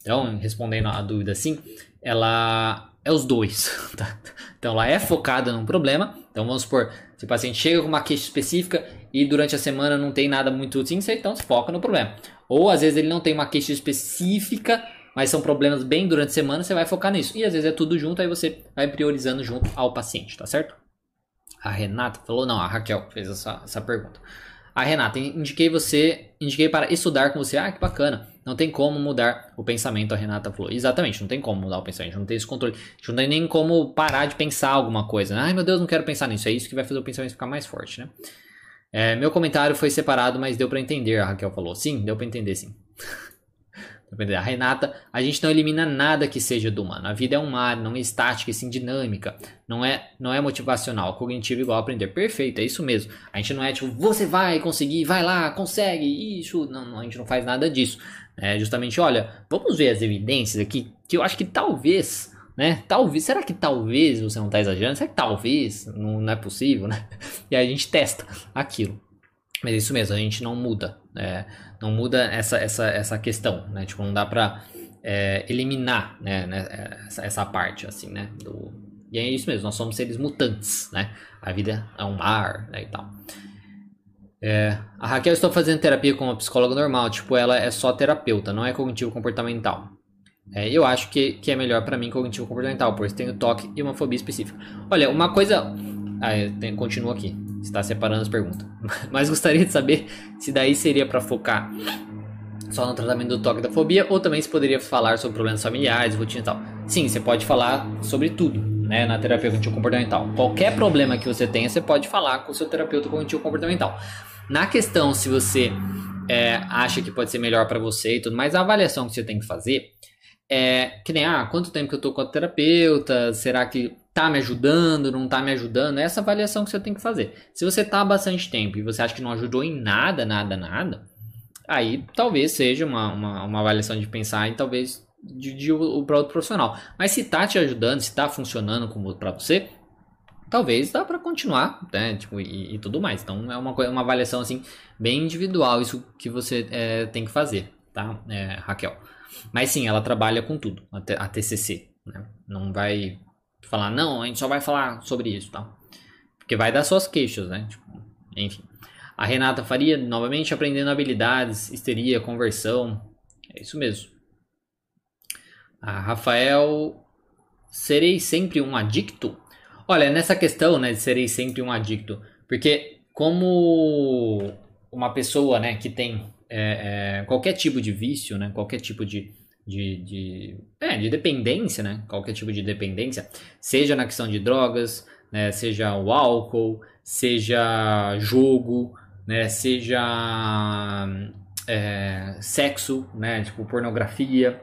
Então, respondendo a dúvida assim, ela é os dois, tá? Então ela é focada num problema. Então vamos supor, se o paciente chega com uma queixa específica e durante a semana não tem nada muito assim, então se foca no problema. Ou às vezes ele não tem uma queixa específica, mas são problemas bem durante a semana, você vai focar nisso. E às vezes é tudo junto, aí você vai priorizando junto ao paciente, tá certo? A Renata falou, não, a Raquel fez essa, essa pergunta. A Renata, indiquei você, indiquei para estudar com você. Ah, que bacana. Não tem como mudar o pensamento, a Renata falou. Exatamente, não tem como mudar o pensamento, não tem esse controle. A gente não tem nem como parar de pensar alguma coisa. Ai meu Deus, não quero pensar nisso. É isso que vai fazer o pensamento ficar mais forte, né? É, meu comentário foi separado, mas deu para entender, a Raquel falou. Sim, deu para entender, sim. A Renata, a gente não elimina nada que seja do humano. A vida é um mar, não é estática, e sim dinâmica. Não é, não é motivacional, cognitivo igual aprender. Perfeito, é isso mesmo. A gente não é tipo, você vai conseguir, vai lá, consegue, isso. Não, a gente não faz nada disso. É justamente, olha, vamos ver as evidências aqui, que eu acho que talvez né? Talvez, será que talvez você não está exagerando? Será que talvez não, não, é possível, né? E aí a gente testa aquilo. Mas é isso mesmo, a gente não muda, né? não muda essa, essa, essa questão, né? Tipo, não dá para é, eliminar, né? né? Essa, essa, parte, assim, né? Do... E é isso mesmo, nós somos seres mutantes, né? A vida é um mar, né? E tal. É, a Raquel estou fazendo terapia com uma psicóloga normal, tipo, ela é só terapeuta, não é cognitivo comportamental. É, eu acho que, que é melhor para mim cognitivo comportamental, pois tenho toque e uma fobia específica. Olha, uma coisa. Ah, tem, continuo aqui. Está separando as perguntas. Mas gostaria de saber se daí seria para focar só no tratamento do toque da fobia ou também se poderia falar sobre problemas familiares, rotina e tal. Sim, você pode falar sobre tudo, né, na terapia cognitivo comportamental. Qualquer problema que você tenha, você pode falar com o seu terapeuta cognitivo comportamental. Na questão se você é, acha que pode ser melhor para você e tudo mais, a avaliação que você tem que fazer é que nem, ah, quanto tempo que eu tô com a terapeuta? Será que tá me ajudando? Não tá me ajudando? É essa avaliação que você tem que fazer. Se você tá há bastante tempo e você acha que não ajudou em nada, nada, nada, aí talvez seja uma, uma, uma avaliação de pensar e talvez de, de, o para outro profissional. Mas se tá te ajudando, se tá funcionando como para você, talvez dá para continuar, né? Tipo, e, e, tudo mais. Então é uma, uma avaliação assim bem individual isso que você é, tem que fazer, tá, é, Raquel? Mas sim, ela trabalha com tudo, a TCC. Né? Não vai falar, não, a gente só vai falar sobre isso, tá? Porque vai dar suas queixas, né? Tipo, enfim. A Renata Faria, novamente, aprendendo habilidades, histeria, conversão. É isso mesmo. A Rafael, serei sempre um adicto? Olha, nessa questão, né, de serei sempre um adicto, porque como uma pessoa, né, que tem é, é, qualquer tipo de vício, né? Qualquer tipo de, de, de, é, de dependência, né? Qualquer tipo de dependência, seja na questão de drogas, né? Seja o álcool, seja jogo, né? Seja é, sexo, né? Tipo pornografia,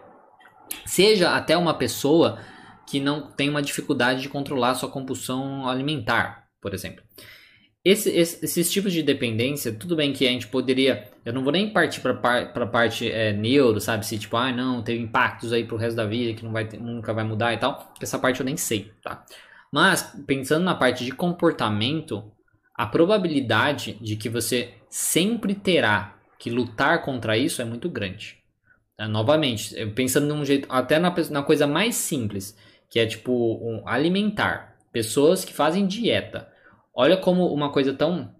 seja até uma pessoa que não tem uma dificuldade de controlar sua compulsão alimentar, por exemplo. Esse, esse, esses tipos de dependência, tudo bem que a gente poderia. Eu não vou nem partir para a parte é, neuro, sabe? Se tipo, ah, não, teve impactos aí pro resto da vida que não vai ter, nunca vai mudar e tal. Essa parte eu nem sei, tá? Mas, pensando na parte de comportamento, a probabilidade de que você sempre terá que lutar contra isso é muito grande. Tá? Novamente, pensando num jeito, até na, na coisa mais simples, que é tipo um, alimentar. Pessoas que fazem dieta Olha como uma coisa tão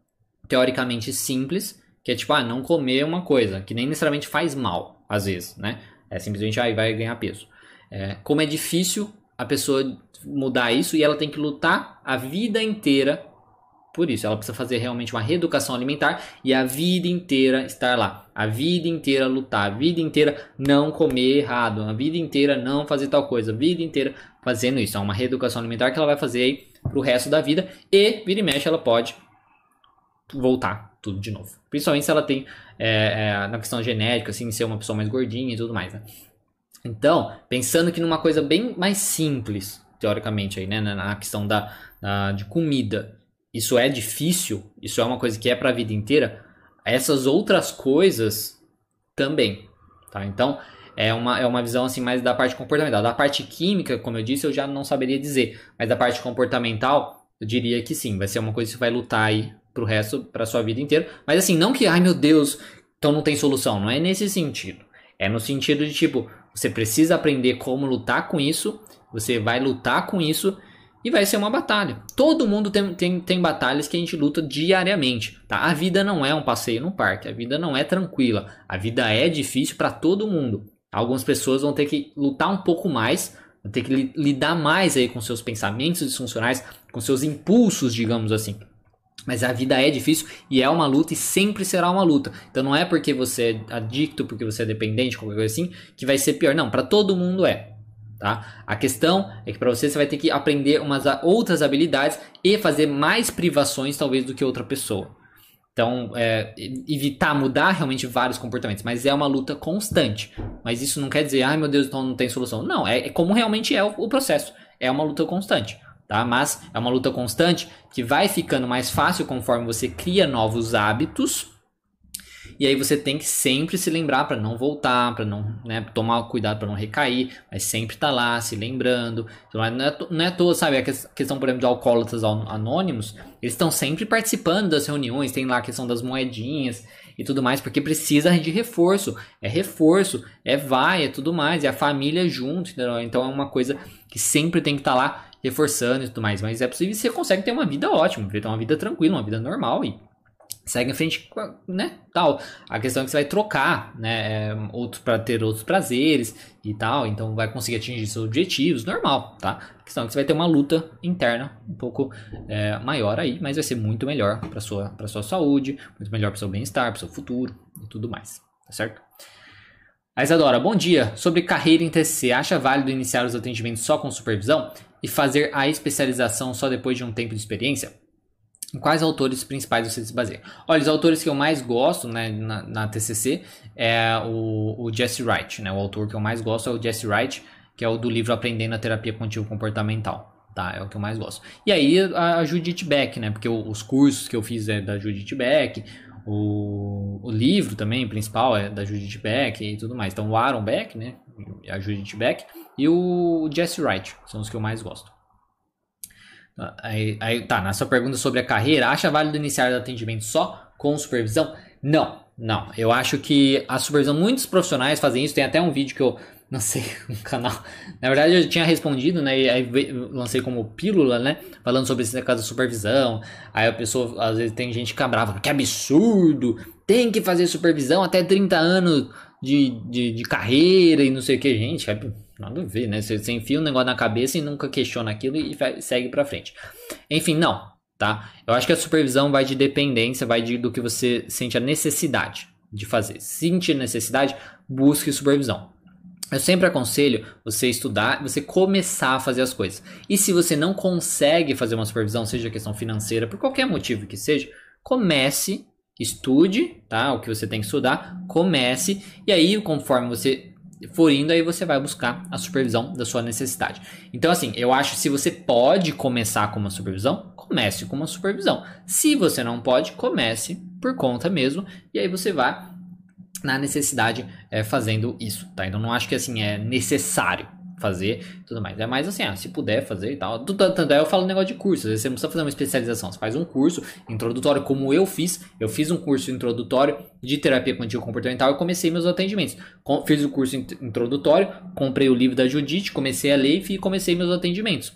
teoricamente simples, que é tipo, ah, não comer uma coisa, que nem necessariamente faz mal, às vezes, né? É simplesmente, ah, vai ganhar peso. É, como é difícil a pessoa mudar isso e ela tem que lutar a vida inteira por isso. Ela precisa fazer realmente uma reeducação alimentar e a vida inteira estar lá. A vida inteira lutar, a vida inteira não comer errado, a vida inteira não fazer tal coisa, a vida inteira fazendo isso. É uma reeducação alimentar que ela vai fazer aí pro resto da vida e vira e mexe ela pode voltar tudo de novo. Principalmente se ela tem é, é, na questão genética, assim, ser uma pessoa mais gordinha e tudo mais, né? Então, pensando que numa coisa bem mais simples, teoricamente, aí, né, na questão da, da de comida, isso é difícil, isso é uma coisa que é para a vida inteira, essas outras coisas também, tá? Então, é uma, é uma visão assim mais da parte comportamental. Da parte química, como eu disse, eu já não saberia dizer, mas da parte comportamental, eu diria que sim, vai ser uma coisa que você vai lutar aí pro resto, pra sua vida inteira. Mas assim, não que, ai meu Deus, então não tem solução. Não é nesse sentido. É no sentido de tipo, você precisa aprender como lutar com isso, você vai lutar com isso e vai ser uma batalha. Todo mundo tem, tem, tem batalhas que a gente luta diariamente. Tá? A vida não é um passeio no parque, a vida não é tranquila, a vida é difícil para todo mundo. Algumas pessoas vão ter que lutar um pouco mais, vão ter que lidar mais aí com seus pensamentos disfuncionais, com seus impulsos, digamos assim. Mas a vida é difícil e é uma luta e sempre será uma luta. Então não é porque você é adicto, porque você é dependente, qualquer coisa assim, que vai ser pior. Não, para todo mundo é. Tá? A questão é que para você você vai ter que aprender umas outras habilidades e fazer mais privações talvez do que outra pessoa. Então, é, evitar mudar realmente vários comportamentos, mas é uma luta constante. Mas isso não quer dizer, ai meu Deus, então não tem solução. Não, é, é como realmente é o, o processo. É uma luta constante tá? Mas é uma luta constante que vai ficando mais fácil conforme você cria novos hábitos. E aí você tem que sempre se lembrar para não voltar, para não né, tomar cuidado para não recair, mas sempre tá lá se lembrando. Então, não, é, não é toa, sabe? A questão, por exemplo, de alcoólatras anônimos, eles estão sempre participando das reuniões, tem lá a questão das moedinhas e tudo mais, porque precisa de reforço. É reforço, é vai, é tudo mais, é a família junto, entendeu? Então é uma coisa que sempre tem que estar tá lá reforçando e tudo mais. Mas é possível você consegue ter uma vida ótima, ter uma vida tranquila, uma vida normal e segue em frente, né? Tal. A questão é que você vai trocar, né? É, outros para ter outros prazeres e tal. Então vai conseguir atingir seus objetivos, normal, tá? A questão é que você vai ter uma luta interna um pouco é, maior aí, mas vai ser muito melhor para sua para sua saúde, muito melhor para seu bem-estar, para seu futuro e tudo mais, tá certo? A Isadora, bom dia. Sobre carreira em TCC, acha válido iniciar os atendimentos só com supervisão? e fazer a especialização só depois de um tempo de experiência? Em quais autores principais você se baseia? Olha, os autores que eu mais gosto né, na, na TCC é o, o Jesse Wright. Né? O autor que eu mais gosto é o Jesse Wright, que é o do livro Aprendendo a Terapia Contínua Comportamental. Tá, é o que eu mais gosto. E aí a, a Judith Beck, né? Porque o, os cursos que eu fiz é da Judith Beck, o, o livro também principal é da Judith Beck e tudo mais. Então o Aaron Beck, né? A Judith Beck e o Jesse Wright, são os que eu mais gosto. Aí, aí, tá, na sua pergunta sobre a carreira, acha válido iniciar o atendimento só com supervisão? Não, não. Eu acho que a supervisão, muitos profissionais fazem isso. Tem até um vídeo que eu lancei no canal. Na verdade, eu tinha respondido, né? E aí lancei como pílula, né? Falando sobre esse caso da supervisão. Aí a pessoa, às vezes, tem gente que fica brava. Que absurdo! Tem que fazer supervisão até 30 anos de, de, de carreira e não sei o que, gente. É nada a ver, né? Você, você enfia um negócio na cabeça e nunca questiona aquilo e vai, segue pra frente. Enfim, não, tá? Eu acho que a supervisão vai de dependência, vai de, do que você sente a necessidade de fazer. Sentir necessidade, busque supervisão. Eu sempre aconselho você estudar, você começar a fazer as coisas. E se você não consegue fazer uma supervisão, seja questão financeira, por qualquer motivo que seja, comece, estude, tá? O que você tem que estudar, comece e aí conforme você for indo, aí você vai buscar a supervisão da sua necessidade. Então, assim, eu acho que se você pode começar com uma supervisão, comece com uma supervisão. Se você não pode, comece por conta mesmo, e aí você vai na necessidade é, fazendo isso, tá? Então, não acho que assim é necessário fazer tudo mais. É mais assim, ah, se puder fazer e tal. Tanto é eu falo negócio de curso. Às vezes você não precisa fazer uma especialização. Você faz um curso introdutório, como eu fiz. Eu fiz um curso introdutório de terapia cognitivo comportamental e comecei meus atendimentos. Fiz o curso introdutório, comprei o livro da Judite, comecei a ler e comecei meus atendimentos.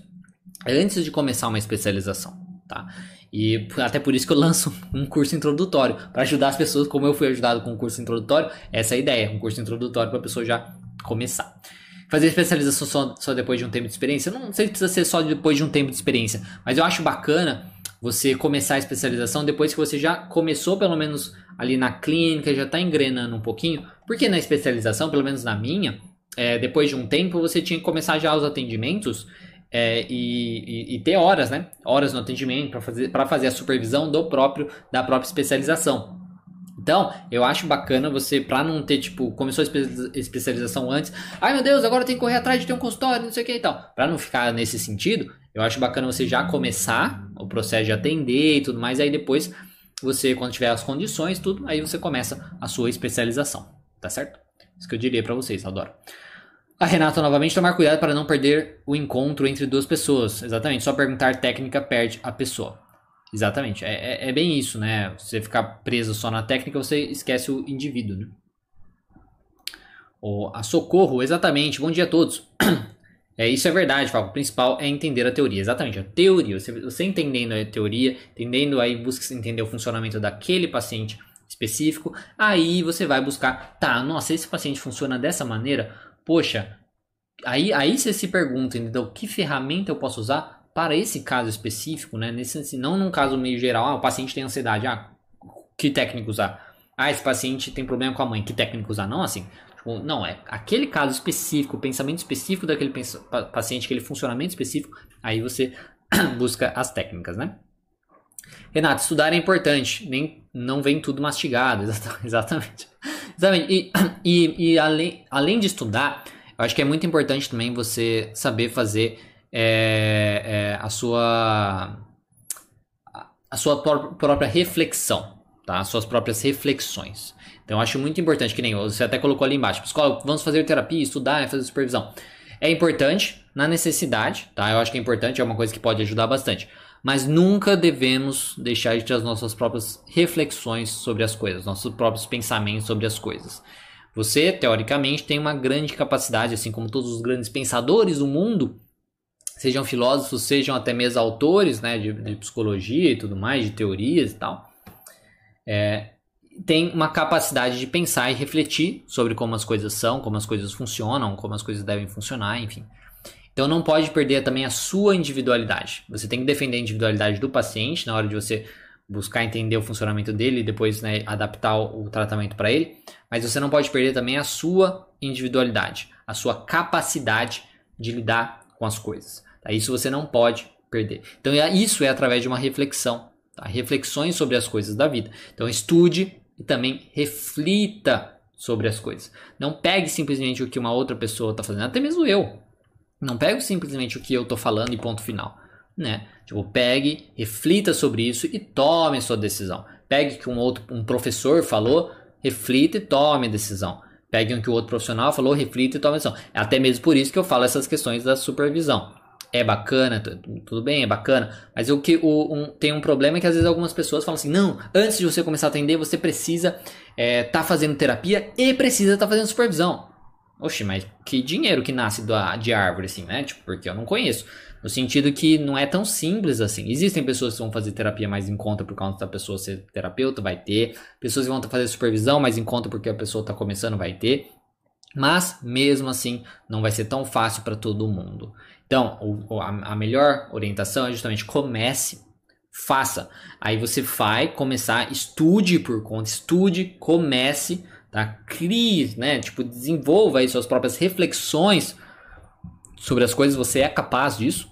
Antes de começar uma especialização, tá? E até por isso que eu lanço um curso introdutório para ajudar as pessoas, como eu fui ajudado com o curso introdutório, essa é a ideia, um curso introdutório para a pessoa já começar. Fazer especialização só, só depois de um tempo de experiência, não sei se precisa ser só depois de um tempo de experiência, mas eu acho bacana você começar a especialização depois que você já começou pelo menos ali na clínica, já está engrenando um pouquinho, porque na especialização, pelo menos na minha, é, depois de um tempo você tinha que começar já os atendimentos é, e, e, e, ter horas, né? Horas no atendimento para fazer, fazer a supervisão do próprio da própria especialização. Então, eu acho bacana você, pra não ter, tipo, começou a especialização antes, ai meu Deus, agora tem que correr atrás de ter um consultório, não sei o que e tal. Pra não ficar nesse sentido, eu acho bacana você já começar o processo de atender e tudo mais, aí depois você, quando tiver as condições, tudo, aí você começa a sua especialização, tá certo? Isso que eu diria para vocês, adoro. A Renata novamente tomar cuidado para não perder o encontro entre duas pessoas. Exatamente, só perguntar técnica perde a pessoa. Exatamente, é, é, é bem isso, né? Você ficar preso só na técnica, você esquece o indivíduo, né? O, a socorro, exatamente. Bom dia a todos. É, isso é verdade, Fábio. O principal é entender a teoria. Exatamente, a teoria. Você, você entendendo a teoria, entendendo aí, busca entender o funcionamento daquele paciente específico. Aí você vai buscar, tá, nossa, esse paciente funciona dessa maneira. Poxa, aí, aí você se pergunta, entendeu? Que ferramenta eu posso usar para esse caso específico, né? Nesse, assim, não num caso meio geral, ah, o paciente tem ansiedade, ah, que técnico usar? Ah, esse paciente tem problema com a mãe, que técnico usar? Não assim. Tipo, não, é aquele caso específico, o pensamento específico daquele paciente, aquele funcionamento específico, aí você busca as técnicas, né? Renato, estudar é importante, nem não vem tudo mastigado, exatamente. exatamente. E, e, e além, além de estudar, eu acho que é muito importante também você saber fazer é, é, a sua a sua própria reflexão, tá? As suas próprias reflexões. Então acho muito importante, que nem você até colocou ali embaixo, vamos fazer terapia, estudar, fazer supervisão. É importante na necessidade, tá? Eu acho que é importante, é uma coisa que pode ajudar bastante. Mas nunca devemos deixar de ter as nossas próprias reflexões sobre as coisas, nossos próprios pensamentos sobre as coisas. Você, teoricamente, tem uma grande capacidade, assim como todos os grandes pensadores do mundo, sejam filósofos, sejam até mesmo autores né, de, de psicologia e tudo mais, de teorias e tal. É, tem uma capacidade de pensar e refletir sobre como as coisas são, como as coisas funcionam, como as coisas devem funcionar, enfim. Então não pode perder também a sua individualidade. Você tem que defender a individualidade do paciente na hora de você buscar entender o funcionamento dele e depois né, adaptar o tratamento para ele. Mas você não pode perder também a sua individualidade, a sua capacidade de lidar com as coisas. Tá? Isso você não pode perder. Então isso é através de uma reflexão, tá? reflexões sobre as coisas da vida. Então estude, e também reflita sobre as coisas. Não pegue simplesmente o que uma outra pessoa está fazendo, até mesmo eu. Não pegue simplesmente o que eu estou falando e ponto final. Né? Tipo, pegue, reflita sobre isso e tome sua decisão. Pegue o que um outro um professor falou, reflita e tome a decisão. Pegue o que o outro profissional falou, reflita e tome a decisão. É até mesmo por isso que eu falo essas questões da supervisão é bacana, tudo bem, é bacana, mas o que o, um, tem um problema é que às vezes algumas pessoas falam assim, não, antes de você começar a atender, você precisa estar é, tá fazendo terapia e precisa estar tá fazendo supervisão. Oxe, mas que dinheiro que nasce do, de árvore, assim, né? Tipo, porque eu não conheço. No sentido que não é tão simples assim. Existem pessoas que vão fazer terapia mais em conta por causa da pessoa ser terapeuta, vai ter. Pessoas que vão fazer supervisão mais em conta porque a pessoa está começando, vai ter. Mas, mesmo assim, não vai ser tão fácil para todo mundo. Então, a, a melhor orientação é justamente comece, faça. Aí você vai começar, estude por conta, estude, comece, tá? Crie, né? Tipo, desenvolva aí suas próprias reflexões sobre as coisas, você é capaz disso.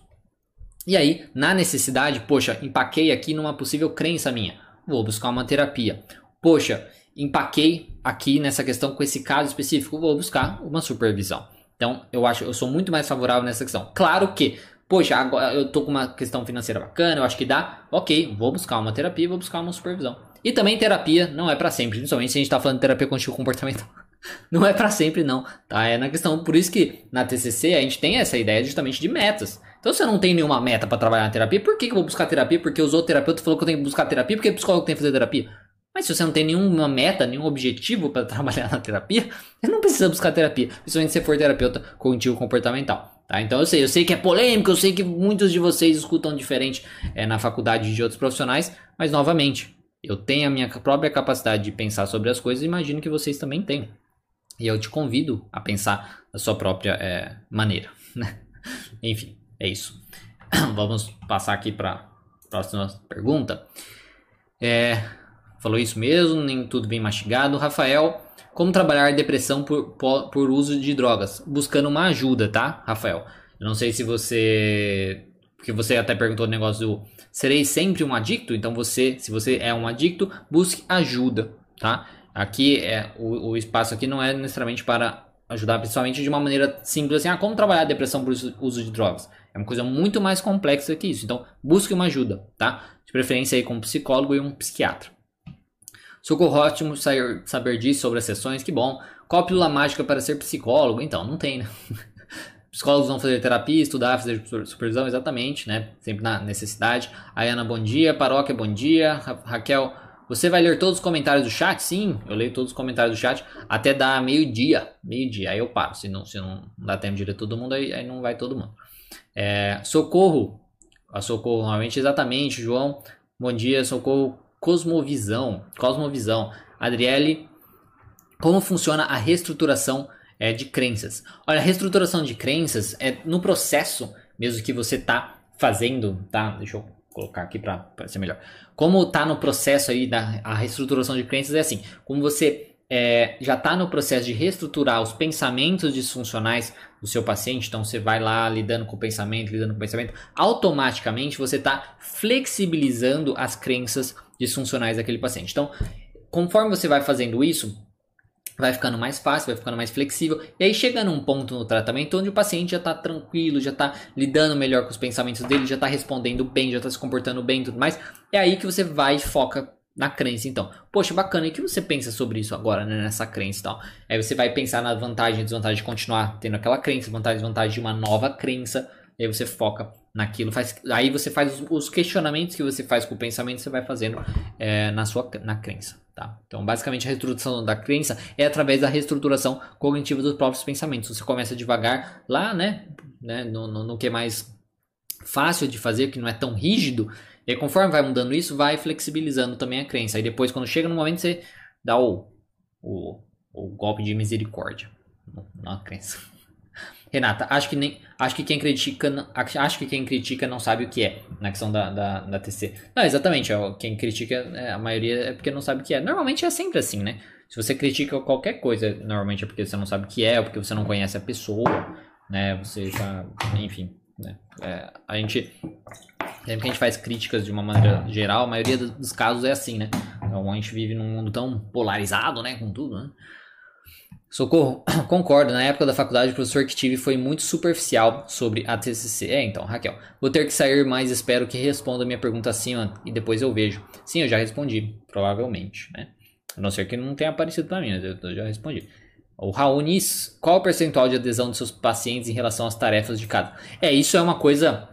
E aí, na necessidade, poxa, empaquei aqui numa possível crença minha. Vou buscar uma terapia. Poxa, empaquei aqui nessa questão com esse caso específico, vou buscar uma supervisão. Então, eu acho, eu sou muito mais favorável nessa questão. Claro que, poxa, agora eu tô com uma questão financeira bacana, eu acho que dá, ok, vou buscar uma terapia, vou buscar uma supervisão. E também terapia não é para sempre, principalmente se a gente tá falando de terapia cognitivo comportamental. Não é para sempre não, tá? É na questão, por isso que na TCC a gente tem essa ideia justamente de metas. Então se eu não tenho nenhuma meta para trabalhar na terapia, por que, que eu vou buscar terapia? Porque os outros terapeutas falou que eu tenho que buscar terapia, porque o psicólogo tem que fazer terapia. Mas se você não tem nenhuma meta, nenhum objetivo para trabalhar na terapia, você não precisa buscar terapia, principalmente se for terapeuta cognitivo comportamental. Tá? Então eu sei, eu sei que é polêmico, eu sei que muitos de vocês escutam diferente é, na faculdade de outros profissionais, mas novamente, eu tenho a minha própria capacidade de pensar sobre as coisas imagino que vocês também têm. E eu te convido a pensar da sua própria é, maneira. Né? Enfim, é isso. Vamos passar aqui para Próxima pergunta. É, falou isso mesmo, nem tudo bem mastigado. Rafael, como trabalhar depressão por, por, por uso de drogas? Buscando uma ajuda, tá, Rafael? Eu não sei se você. Porque você até perguntou o negócio do. Serei sempre um adicto? Então você, se você é um adicto, busque ajuda, tá? Aqui é o, o espaço aqui não é necessariamente para ajudar, principalmente de uma maneira simples assim, ah, como trabalhar a depressão por uso de drogas. É uma coisa muito mais complexa que isso. Então, busque uma ajuda, tá? De preferência aí com um psicólogo e um psiquiatra. Socorro ótimo saber, saber disso sobre as sessões, que bom. Qual pílula mágica para ser psicólogo? Então, não tem, né? Psicólogos vão fazer terapia, estudar, fazer supervisão, exatamente, né? Sempre na necessidade. Ayana, bom dia. Paróquia, bom dia. Ra Raquel, você vai ler todos os comentários do chat? Sim, eu leio todos os comentários do chat até dar meio-dia. Meio-dia, aí eu paro. Se não, se não dá tempo de ler todo mundo, aí, aí não vai todo mundo. É, socorro. A socorro, normalmente, exatamente, João. Bom dia, socorro. Cosmovisão. Cosmovisão. Adriele, como funciona a reestruturação é, de crenças? Olha, a reestruturação de crenças é no processo mesmo que você está fazendo, tá? Deixa eu colocar aqui para ser melhor. Como está no processo aí da a reestruturação de crenças é assim, como você é, já está no processo de reestruturar os pensamentos disfuncionais do seu paciente, então você vai lá lidando com o pensamento, lidando com o pensamento, automaticamente você está flexibilizando as crenças disfuncionais daquele paciente. Então, conforme você vai fazendo isso, vai ficando mais fácil, vai ficando mais flexível. E aí chega num ponto no tratamento onde o paciente já está tranquilo, já está lidando melhor com os pensamentos dele, já está respondendo bem, já está se comportando bem e tudo mais. É aí que você vai e foca na crença, então. Poxa, bacana, e o que você pensa sobre isso agora, né, nessa crença e tal? Aí você vai pensar na vantagem e desvantagem de continuar tendo aquela crença, vantagem e desvantagem de uma nova crença, e aí você foca naquilo. Faz, aí você faz os, os questionamentos que você faz com o pensamento, você vai fazendo é, na sua na crença. Tá? Então, basicamente, a reestruturação da crença é através da reestruturação cognitiva dos próprios pensamentos. Você começa devagar lá, né, né no, no, no que é mais fácil de fazer, que não é tão rígido, e conforme vai mudando isso, vai flexibilizando também a crença. Aí depois, quando chega no momento, você dá o, o, o golpe de misericórdia na crença. Renata, acho que, nem, acho que quem critica acho que quem critica não sabe o que é na questão da, da, da TC. Não, exatamente. Quem critica, é, a maioria é porque não sabe o que é. Normalmente é sempre assim, né? Se você critica qualquer coisa, normalmente é porque você não sabe o que é, ou porque você não conhece a pessoa, né? Você já. Enfim. Né? É, a gente. Sempre que a gente faz críticas de uma maneira geral, a maioria dos casos é assim, né? Então a gente vive num mundo tão polarizado, né? Com tudo, né? Socorro, concordo. Na época da faculdade, o professor que tive foi muito superficial sobre a TCC. É, então, Raquel, vou ter que sair, mas espero que responda a minha pergunta acima e depois eu vejo. Sim, eu já respondi, provavelmente, né? A não ser que não tenha aparecido para mim, mas eu já respondi. O Raonis, qual o percentual de adesão dos seus pacientes em relação às tarefas de casa? É, isso é uma coisa,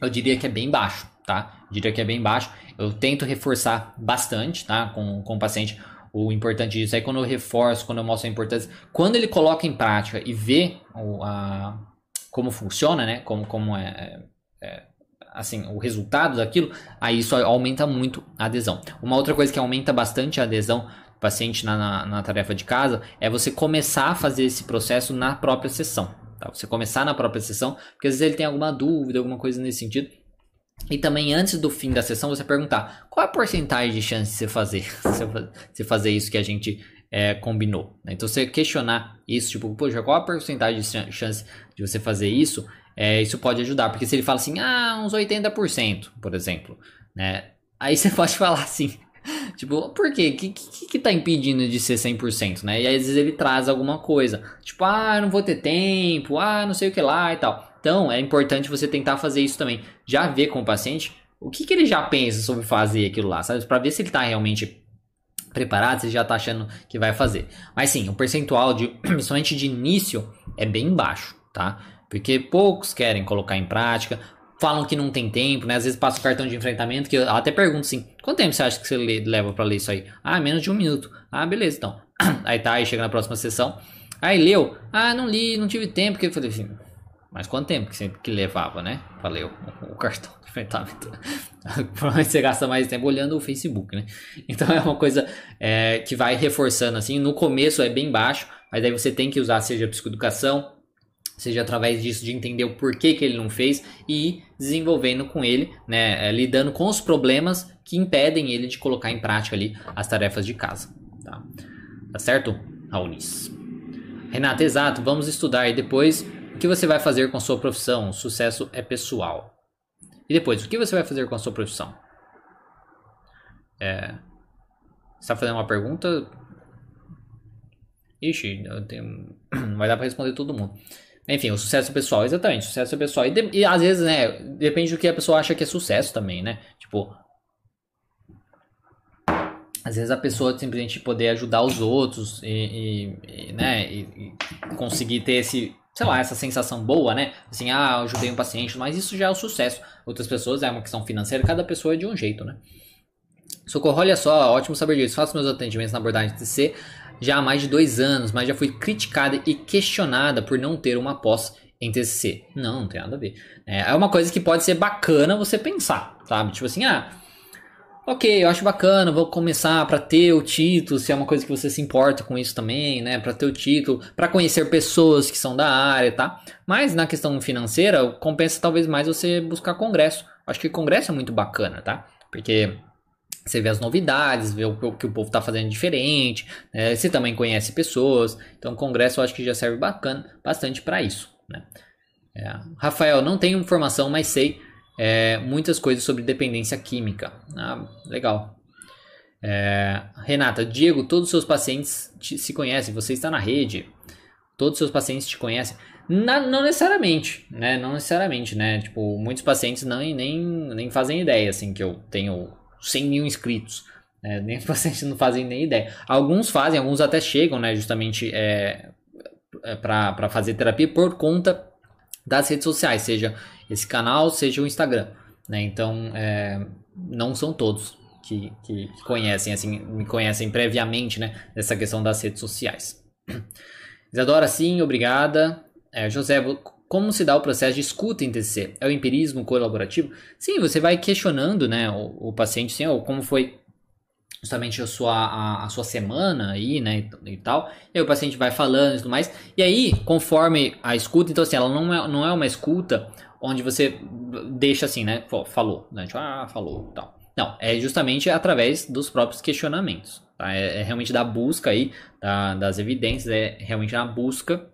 eu diria que é bem baixo, tá? Eu diria que é bem baixo. Eu tento reforçar bastante, tá? Com, com o paciente o importante disso. Aí quando eu reforço, quando eu mostro a importância, quando ele coloca em prática e vê o, a, como funciona, né? Como, como é, é, é, assim, o resultado daquilo, aí isso aumenta muito a adesão. Uma outra coisa que aumenta bastante a adesão do paciente na, na, na tarefa de casa é você começar a fazer esse processo na própria sessão. Tá? Você começar na própria sessão, porque às vezes ele tem alguma dúvida, alguma coisa nesse sentido. E também antes do fim da sessão você perguntar qual a porcentagem de chance de você fazer, você fazer isso que a gente é, combinou. Né? Então você questionar isso, tipo, poxa, qual a porcentagem de chance de você fazer isso? É, isso pode ajudar, porque se ele fala assim, ah, uns 80%, por exemplo, né? Aí você pode falar assim, tipo, por quê? O que, que, que tá impedindo de ser 100%, né? E aí, às vezes ele traz alguma coisa, tipo, ah, não vou ter tempo, ah, não sei o que lá e tal. Então, é importante você tentar fazer isso também. Já ver com o paciente o que, que ele já pensa sobre fazer aquilo lá, sabe? Para ver se ele está realmente preparado, se ele já está achando que vai fazer. Mas sim, o percentual, de, principalmente de início, é bem baixo, tá? Porque poucos querem colocar em prática, falam que não tem tempo, né? Às vezes passa o cartão de enfrentamento, que eu até pergunto assim, quanto tempo você acha que você leva para ler isso aí? Ah, menos de um minuto. Ah, beleza, então. Aí tá, aí chega na próxima sessão. Aí leu. Ah, não li, não tive tempo, porque eu falei assim, mas quanto tempo que sempre que levava, né? Falei, o, o cartão de enfrentamento. Provavelmente você gasta mais tempo olhando o Facebook, né? Então é uma coisa é, que vai reforçando assim. No começo é bem baixo, mas aí você tem que usar seja psicoeducação, seja através disso de entender o porquê que ele não fez e ir desenvolvendo com ele, né, é, lidando com os problemas que impedem ele de colocar em prática ali as tarefas de casa, tá, tá certo, Raulis? Renata, exato, vamos estudar e depois o que você vai fazer com sua profissão? O sucesso é pessoal. E depois, o que você vai fazer com a sua profissão? É, você está fazendo uma pergunta? Ixi, tenho... não vai dar para responder todo mundo. Enfim, o sucesso pessoal, exatamente, sucesso pessoal. E, de, e, às vezes, né, depende do que a pessoa acha que é sucesso também, né? Tipo, às vezes a pessoa simplesmente poder ajudar os outros e, e, e né, e, conseguir ter esse, sei lá, essa sensação boa, né? Assim, ah, ajudei um paciente, mas isso já é o um sucesso. Outras pessoas é uma questão financeira, cada pessoa é de um jeito, né? Socorro, olha só, ótimo saber disso. Faço meus atendimentos na abordagem TC já há mais de dois anos, mas já fui criticada e questionada por não ter uma pós em TCC. Não, não tem nada a ver. É, é uma coisa que pode ser bacana você pensar, sabe? Tipo assim, ah, ok, eu acho bacana, vou começar para ter o título, se é uma coisa que você se importa com isso também, né? Para ter o título, para conhecer pessoas que são da área, tá? Mas na questão financeira, compensa talvez mais você buscar congresso. Acho que congresso é muito bacana, tá? Porque você vê as novidades, vê o que o povo está fazendo diferente, né? você também conhece pessoas. Então, congresso eu acho que já serve bacana, bastante para isso. Né? É. Rafael, não tenho informação, mas sei é, muitas coisas sobre dependência química. Ah, legal. É, Renata, Diego, todos os seus pacientes te, se conhecem, você está na rede, todos os seus pacientes te conhecem. Na, não necessariamente, né? Não necessariamente, né? Tipo, muitos pacientes não, nem, nem fazem ideia, assim, que eu tenho 100 mil inscritos. Né? Nem pacientes não fazem nem ideia. Alguns fazem, alguns até chegam, né? Justamente é, é para fazer terapia por conta das redes sociais, seja esse canal, seja o Instagram. Né? Então, é, não são todos que, que, conhecem, assim, me conhecem previamente, né? Dessa questão das redes sociais. Isadora, sim, obrigada. É, José, como se dá o processo de escuta em TCC? É o empirismo colaborativo? Sim, você vai questionando né, o, o paciente, sim, ou como foi justamente a sua, a, a, sua semana aí, né, e, e, tal. E aí o paciente vai falando e tudo mais. E aí, conforme a escuta, então assim, ela não é, não é uma escuta onde você deixa assim, né, falou, né, tipo, ah, falou, tal. Não, é justamente através dos próprios questionamentos, tá? É, é realmente da busca aí, da, das evidências, é realmente na busca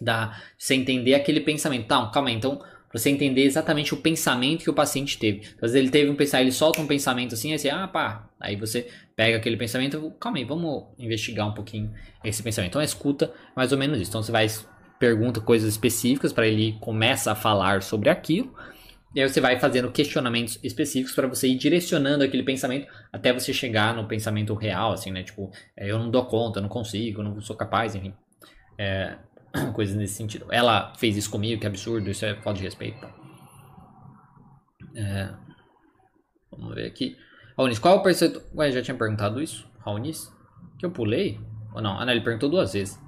da você entender aquele pensamento. Tá, calma aí, então você entender exatamente o pensamento que o paciente teve. Às vezes ele teve um pensamento, ele solta um pensamento assim, assim, ah, pá. Aí você pega aquele pensamento, calma aí, vamos investigar um pouquinho esse pensamento. Então escuta mais ou menos isso. Então você vai pergunta coisas específicas para ele começa a falar sobre aquilo. E aí você vai fazendo questionamentos específicos para você ir direcionando aquele pensamento até você chegar no pensamento real, assim, né? Tipo, é, eu não dou conta, não consigo, não sou capaz, enfim. É, coisas nesse sentido. Ela fez isso comigo, que absurdo, isso é falta de respeito. Tá? É, vamos ver aqui. Raunis, qual o percentual... Ué, já tinha perguntado isso? Raunis? Que eu pulei? Ou não? Ah, não, ele perguntou duas vezes.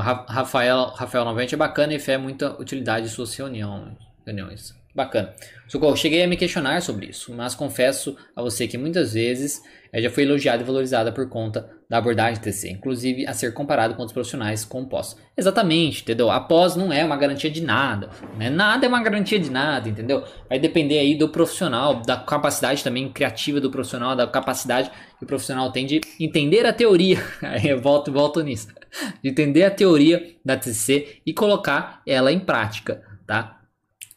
Rafael, Rafael novamente é bacana e fé muita utilidade em suas reuniões. Bacana. Socorro, cheguei a me questionar sobre isso, mas confesso a você que muitas vezes já foi elogiada e valorizada por conta da abordagem TC, inclusive a ser comparado com outros profissionais com pós. Exatamente, entendeu? A pós não é uma garantia de nada, né? Nada é uma garantia de nada, entendeu? Vai depender aí do profissional, da capacidade também criativa do profissional, da capacidade que o profissional tem de entender a teoria. Aí eu volto, volto nisso. De entender a teoria da TC e colocar ela em prática, tá?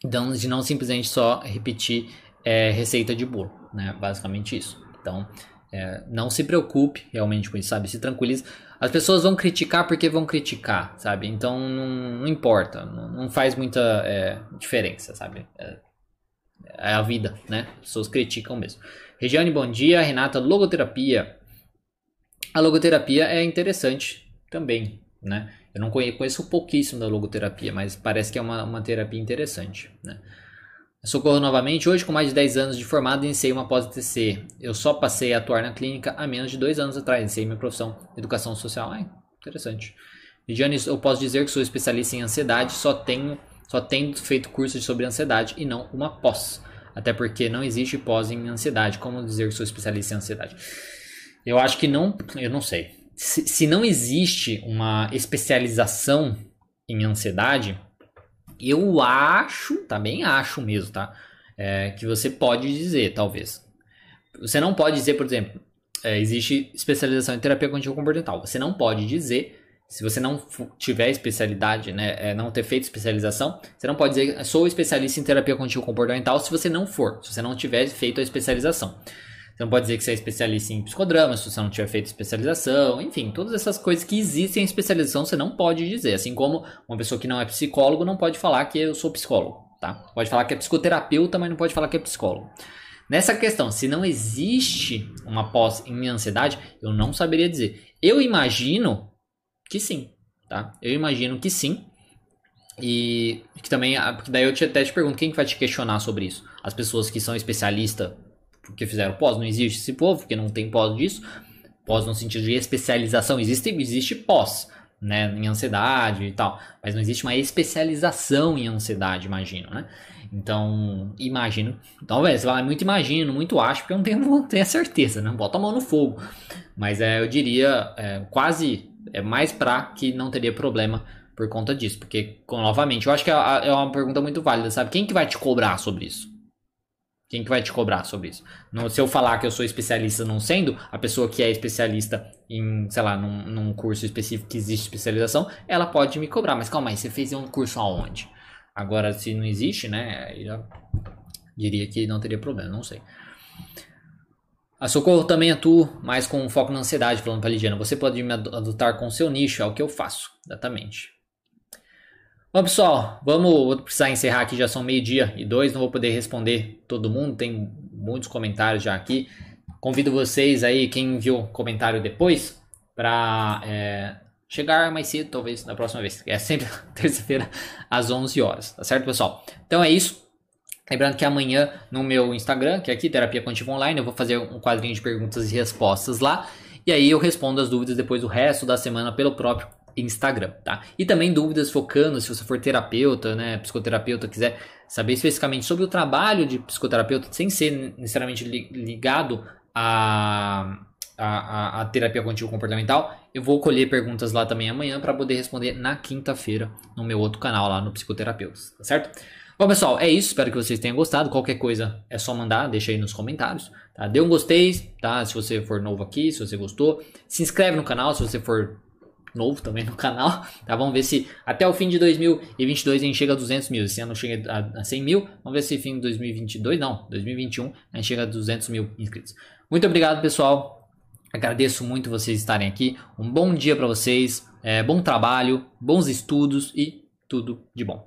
Então, de não simplesmente só repetir é, receita de bolo, né? Basicamente isso. Então, é, não se preocupe realmente com isso, sabe? Se tranquilize. As pessoas vão criticar porque vão criticar, sabe? Então não, não importa, não, não, faz muita é, diferença, sabe? É, é, a vida, né? As pessoas criticam mesmo. Regiane, bom dia. Renata, logoterapia. A logoterapia é interessante também, né? Eu não conheço, conheço pouquíssimo da logoterapia, mas parece que é uma, uma terapia interessante, né? Socorro novamente, hoje com mais de 10 anos de formado, iniciei uma pós-TC. Eu só passei a atuar na clínica há menos de 2 anos atrás, iniciei minha profissão educação social. Ai, interessante. Lidiane, eu posso dizer que sou especialista em ansiedade, só tenho só tenho feito cursos sobre ansiedade e não uma pós. Até porque não existe pós em ansiedade. Como dizer que sou especialista em ansiedade? Eu acho que não, eu não sei. se, se não existe uma especialização em ansiedade, eu acho, também acho mesmo, tá? É, que você pode dizer, talvez. Você não pode dizer, por exemplo, é, existe especialização em terapia cognitivo comportamental. Você não pode dizer, se você não tiver especialidade, né, é, não ter feito especialização, você não pode dizer sou especialista em terapia cognitivo comportamental se você não for, se você não tiver feito a especialização. Você não pode dizer que você é especialista em psicodrama se você não tiver feito especialização, enfim, todas essas coisas que existem em especialização você não pode dizer. Assim como uma pessoa que não é psicólogo não pode falar que eu sou psicólogo, tá? Pode falar que é psicoterapeuta, mas não pode falar que é psicólogo. Nessa questão, se não existe uma pós em ansiedade, eu não saberia dizer. Eu imagino que sim, tá? Eu imagino que sim. E que também, ah, porque daí eu até te pergunto, quem que vai te questionar sobre isso? As pessoas que são especialistas porque fizeram pós, não existe esse povo, porque não tem pós disso. Pós no sentido de especialização, existe, existe pós, né, em ansiedade e tal, mas não existe uma especialização em ansiedade, imagino, né? Então, imagino. Talvez, fala, muito imagino, muito acho, porque eu não tenho, tenho certeza, né? Bota a mão no fogo. Mas é, eu diria, é, quase, é mais pra que não teria problema por conta disso. Porque, novamente, eu acho que é, é uma pergunta muito válida, sabe? Quem que vai te cobrar sobre isso? Quem que vai te cobrar sobre isso? Se eu falar que eu sou especialista não sendo, a pessoa que é especialista em, sei lá, num, num, curso específico que existe especialização, ela pode me cobrar. Mas calma aí, você fez um curso aonde? Agora, se não existe, né, eu diria que não teria problema, não sei. A Socorro também atua mais com foco na ansiedade, falando para Lidiana. Você pode me adotar com seu nicho, é o que eu faço, exatamente. Bom, pessoal, vamos vou precisar encerrar aqui, já são meio-dia e dois, não vou poder responder todo mundo, tem muitos comentários já aqui. Convido vocês aí, quem viu comentário depois, para é, chegar mais cedo, talvez, na próxima vez. É sempre terça-feira, às 11 horas, tá certo, pessoal? Então é isso. Lembrando que amanhã no meu Instagram, que é aqui, Terapia Contínua Online, eu vou fazer um quadrinho de perguntas e respostas lá. E aí eu respondo as dúvidas depois do resto da semana pelo próprio Instagram, tá? E também dúvidas focando, se você for terapeuta, né, psicoterapeuta, quiser saber especificamente sobre o trabalho de psicoterapeuta, sem ser necessariamente ligado a, a terapia contínua comportamental, eu vou colher perguntas lá também amanhã para poder responder na quinta-feira no meu outro canal lá no Psicoterapeutas, tá certo? Bom, pessoal, é isso. Espero que vocês tenham gostado. Qualquer coisa é só mandar, deixa aí nos comentários. Tá? Dê um gostei, tá? Se você for novo aqui, se você gostou. Se inscreve no canal se você for novo também no canal, tá? Vamos ver se até o fim de 2022 a gente chega a 200 mil, esse ano chega a 100 mil, vamos ver se fim de 2022, não, 2021 a gente chega a 200 mil inscritos. Muito obrigado, pessoal, agradeço muito vocês estarem aqui, um bom dia para vocês, é, bom trabalho, bons estudos e tudo de bom.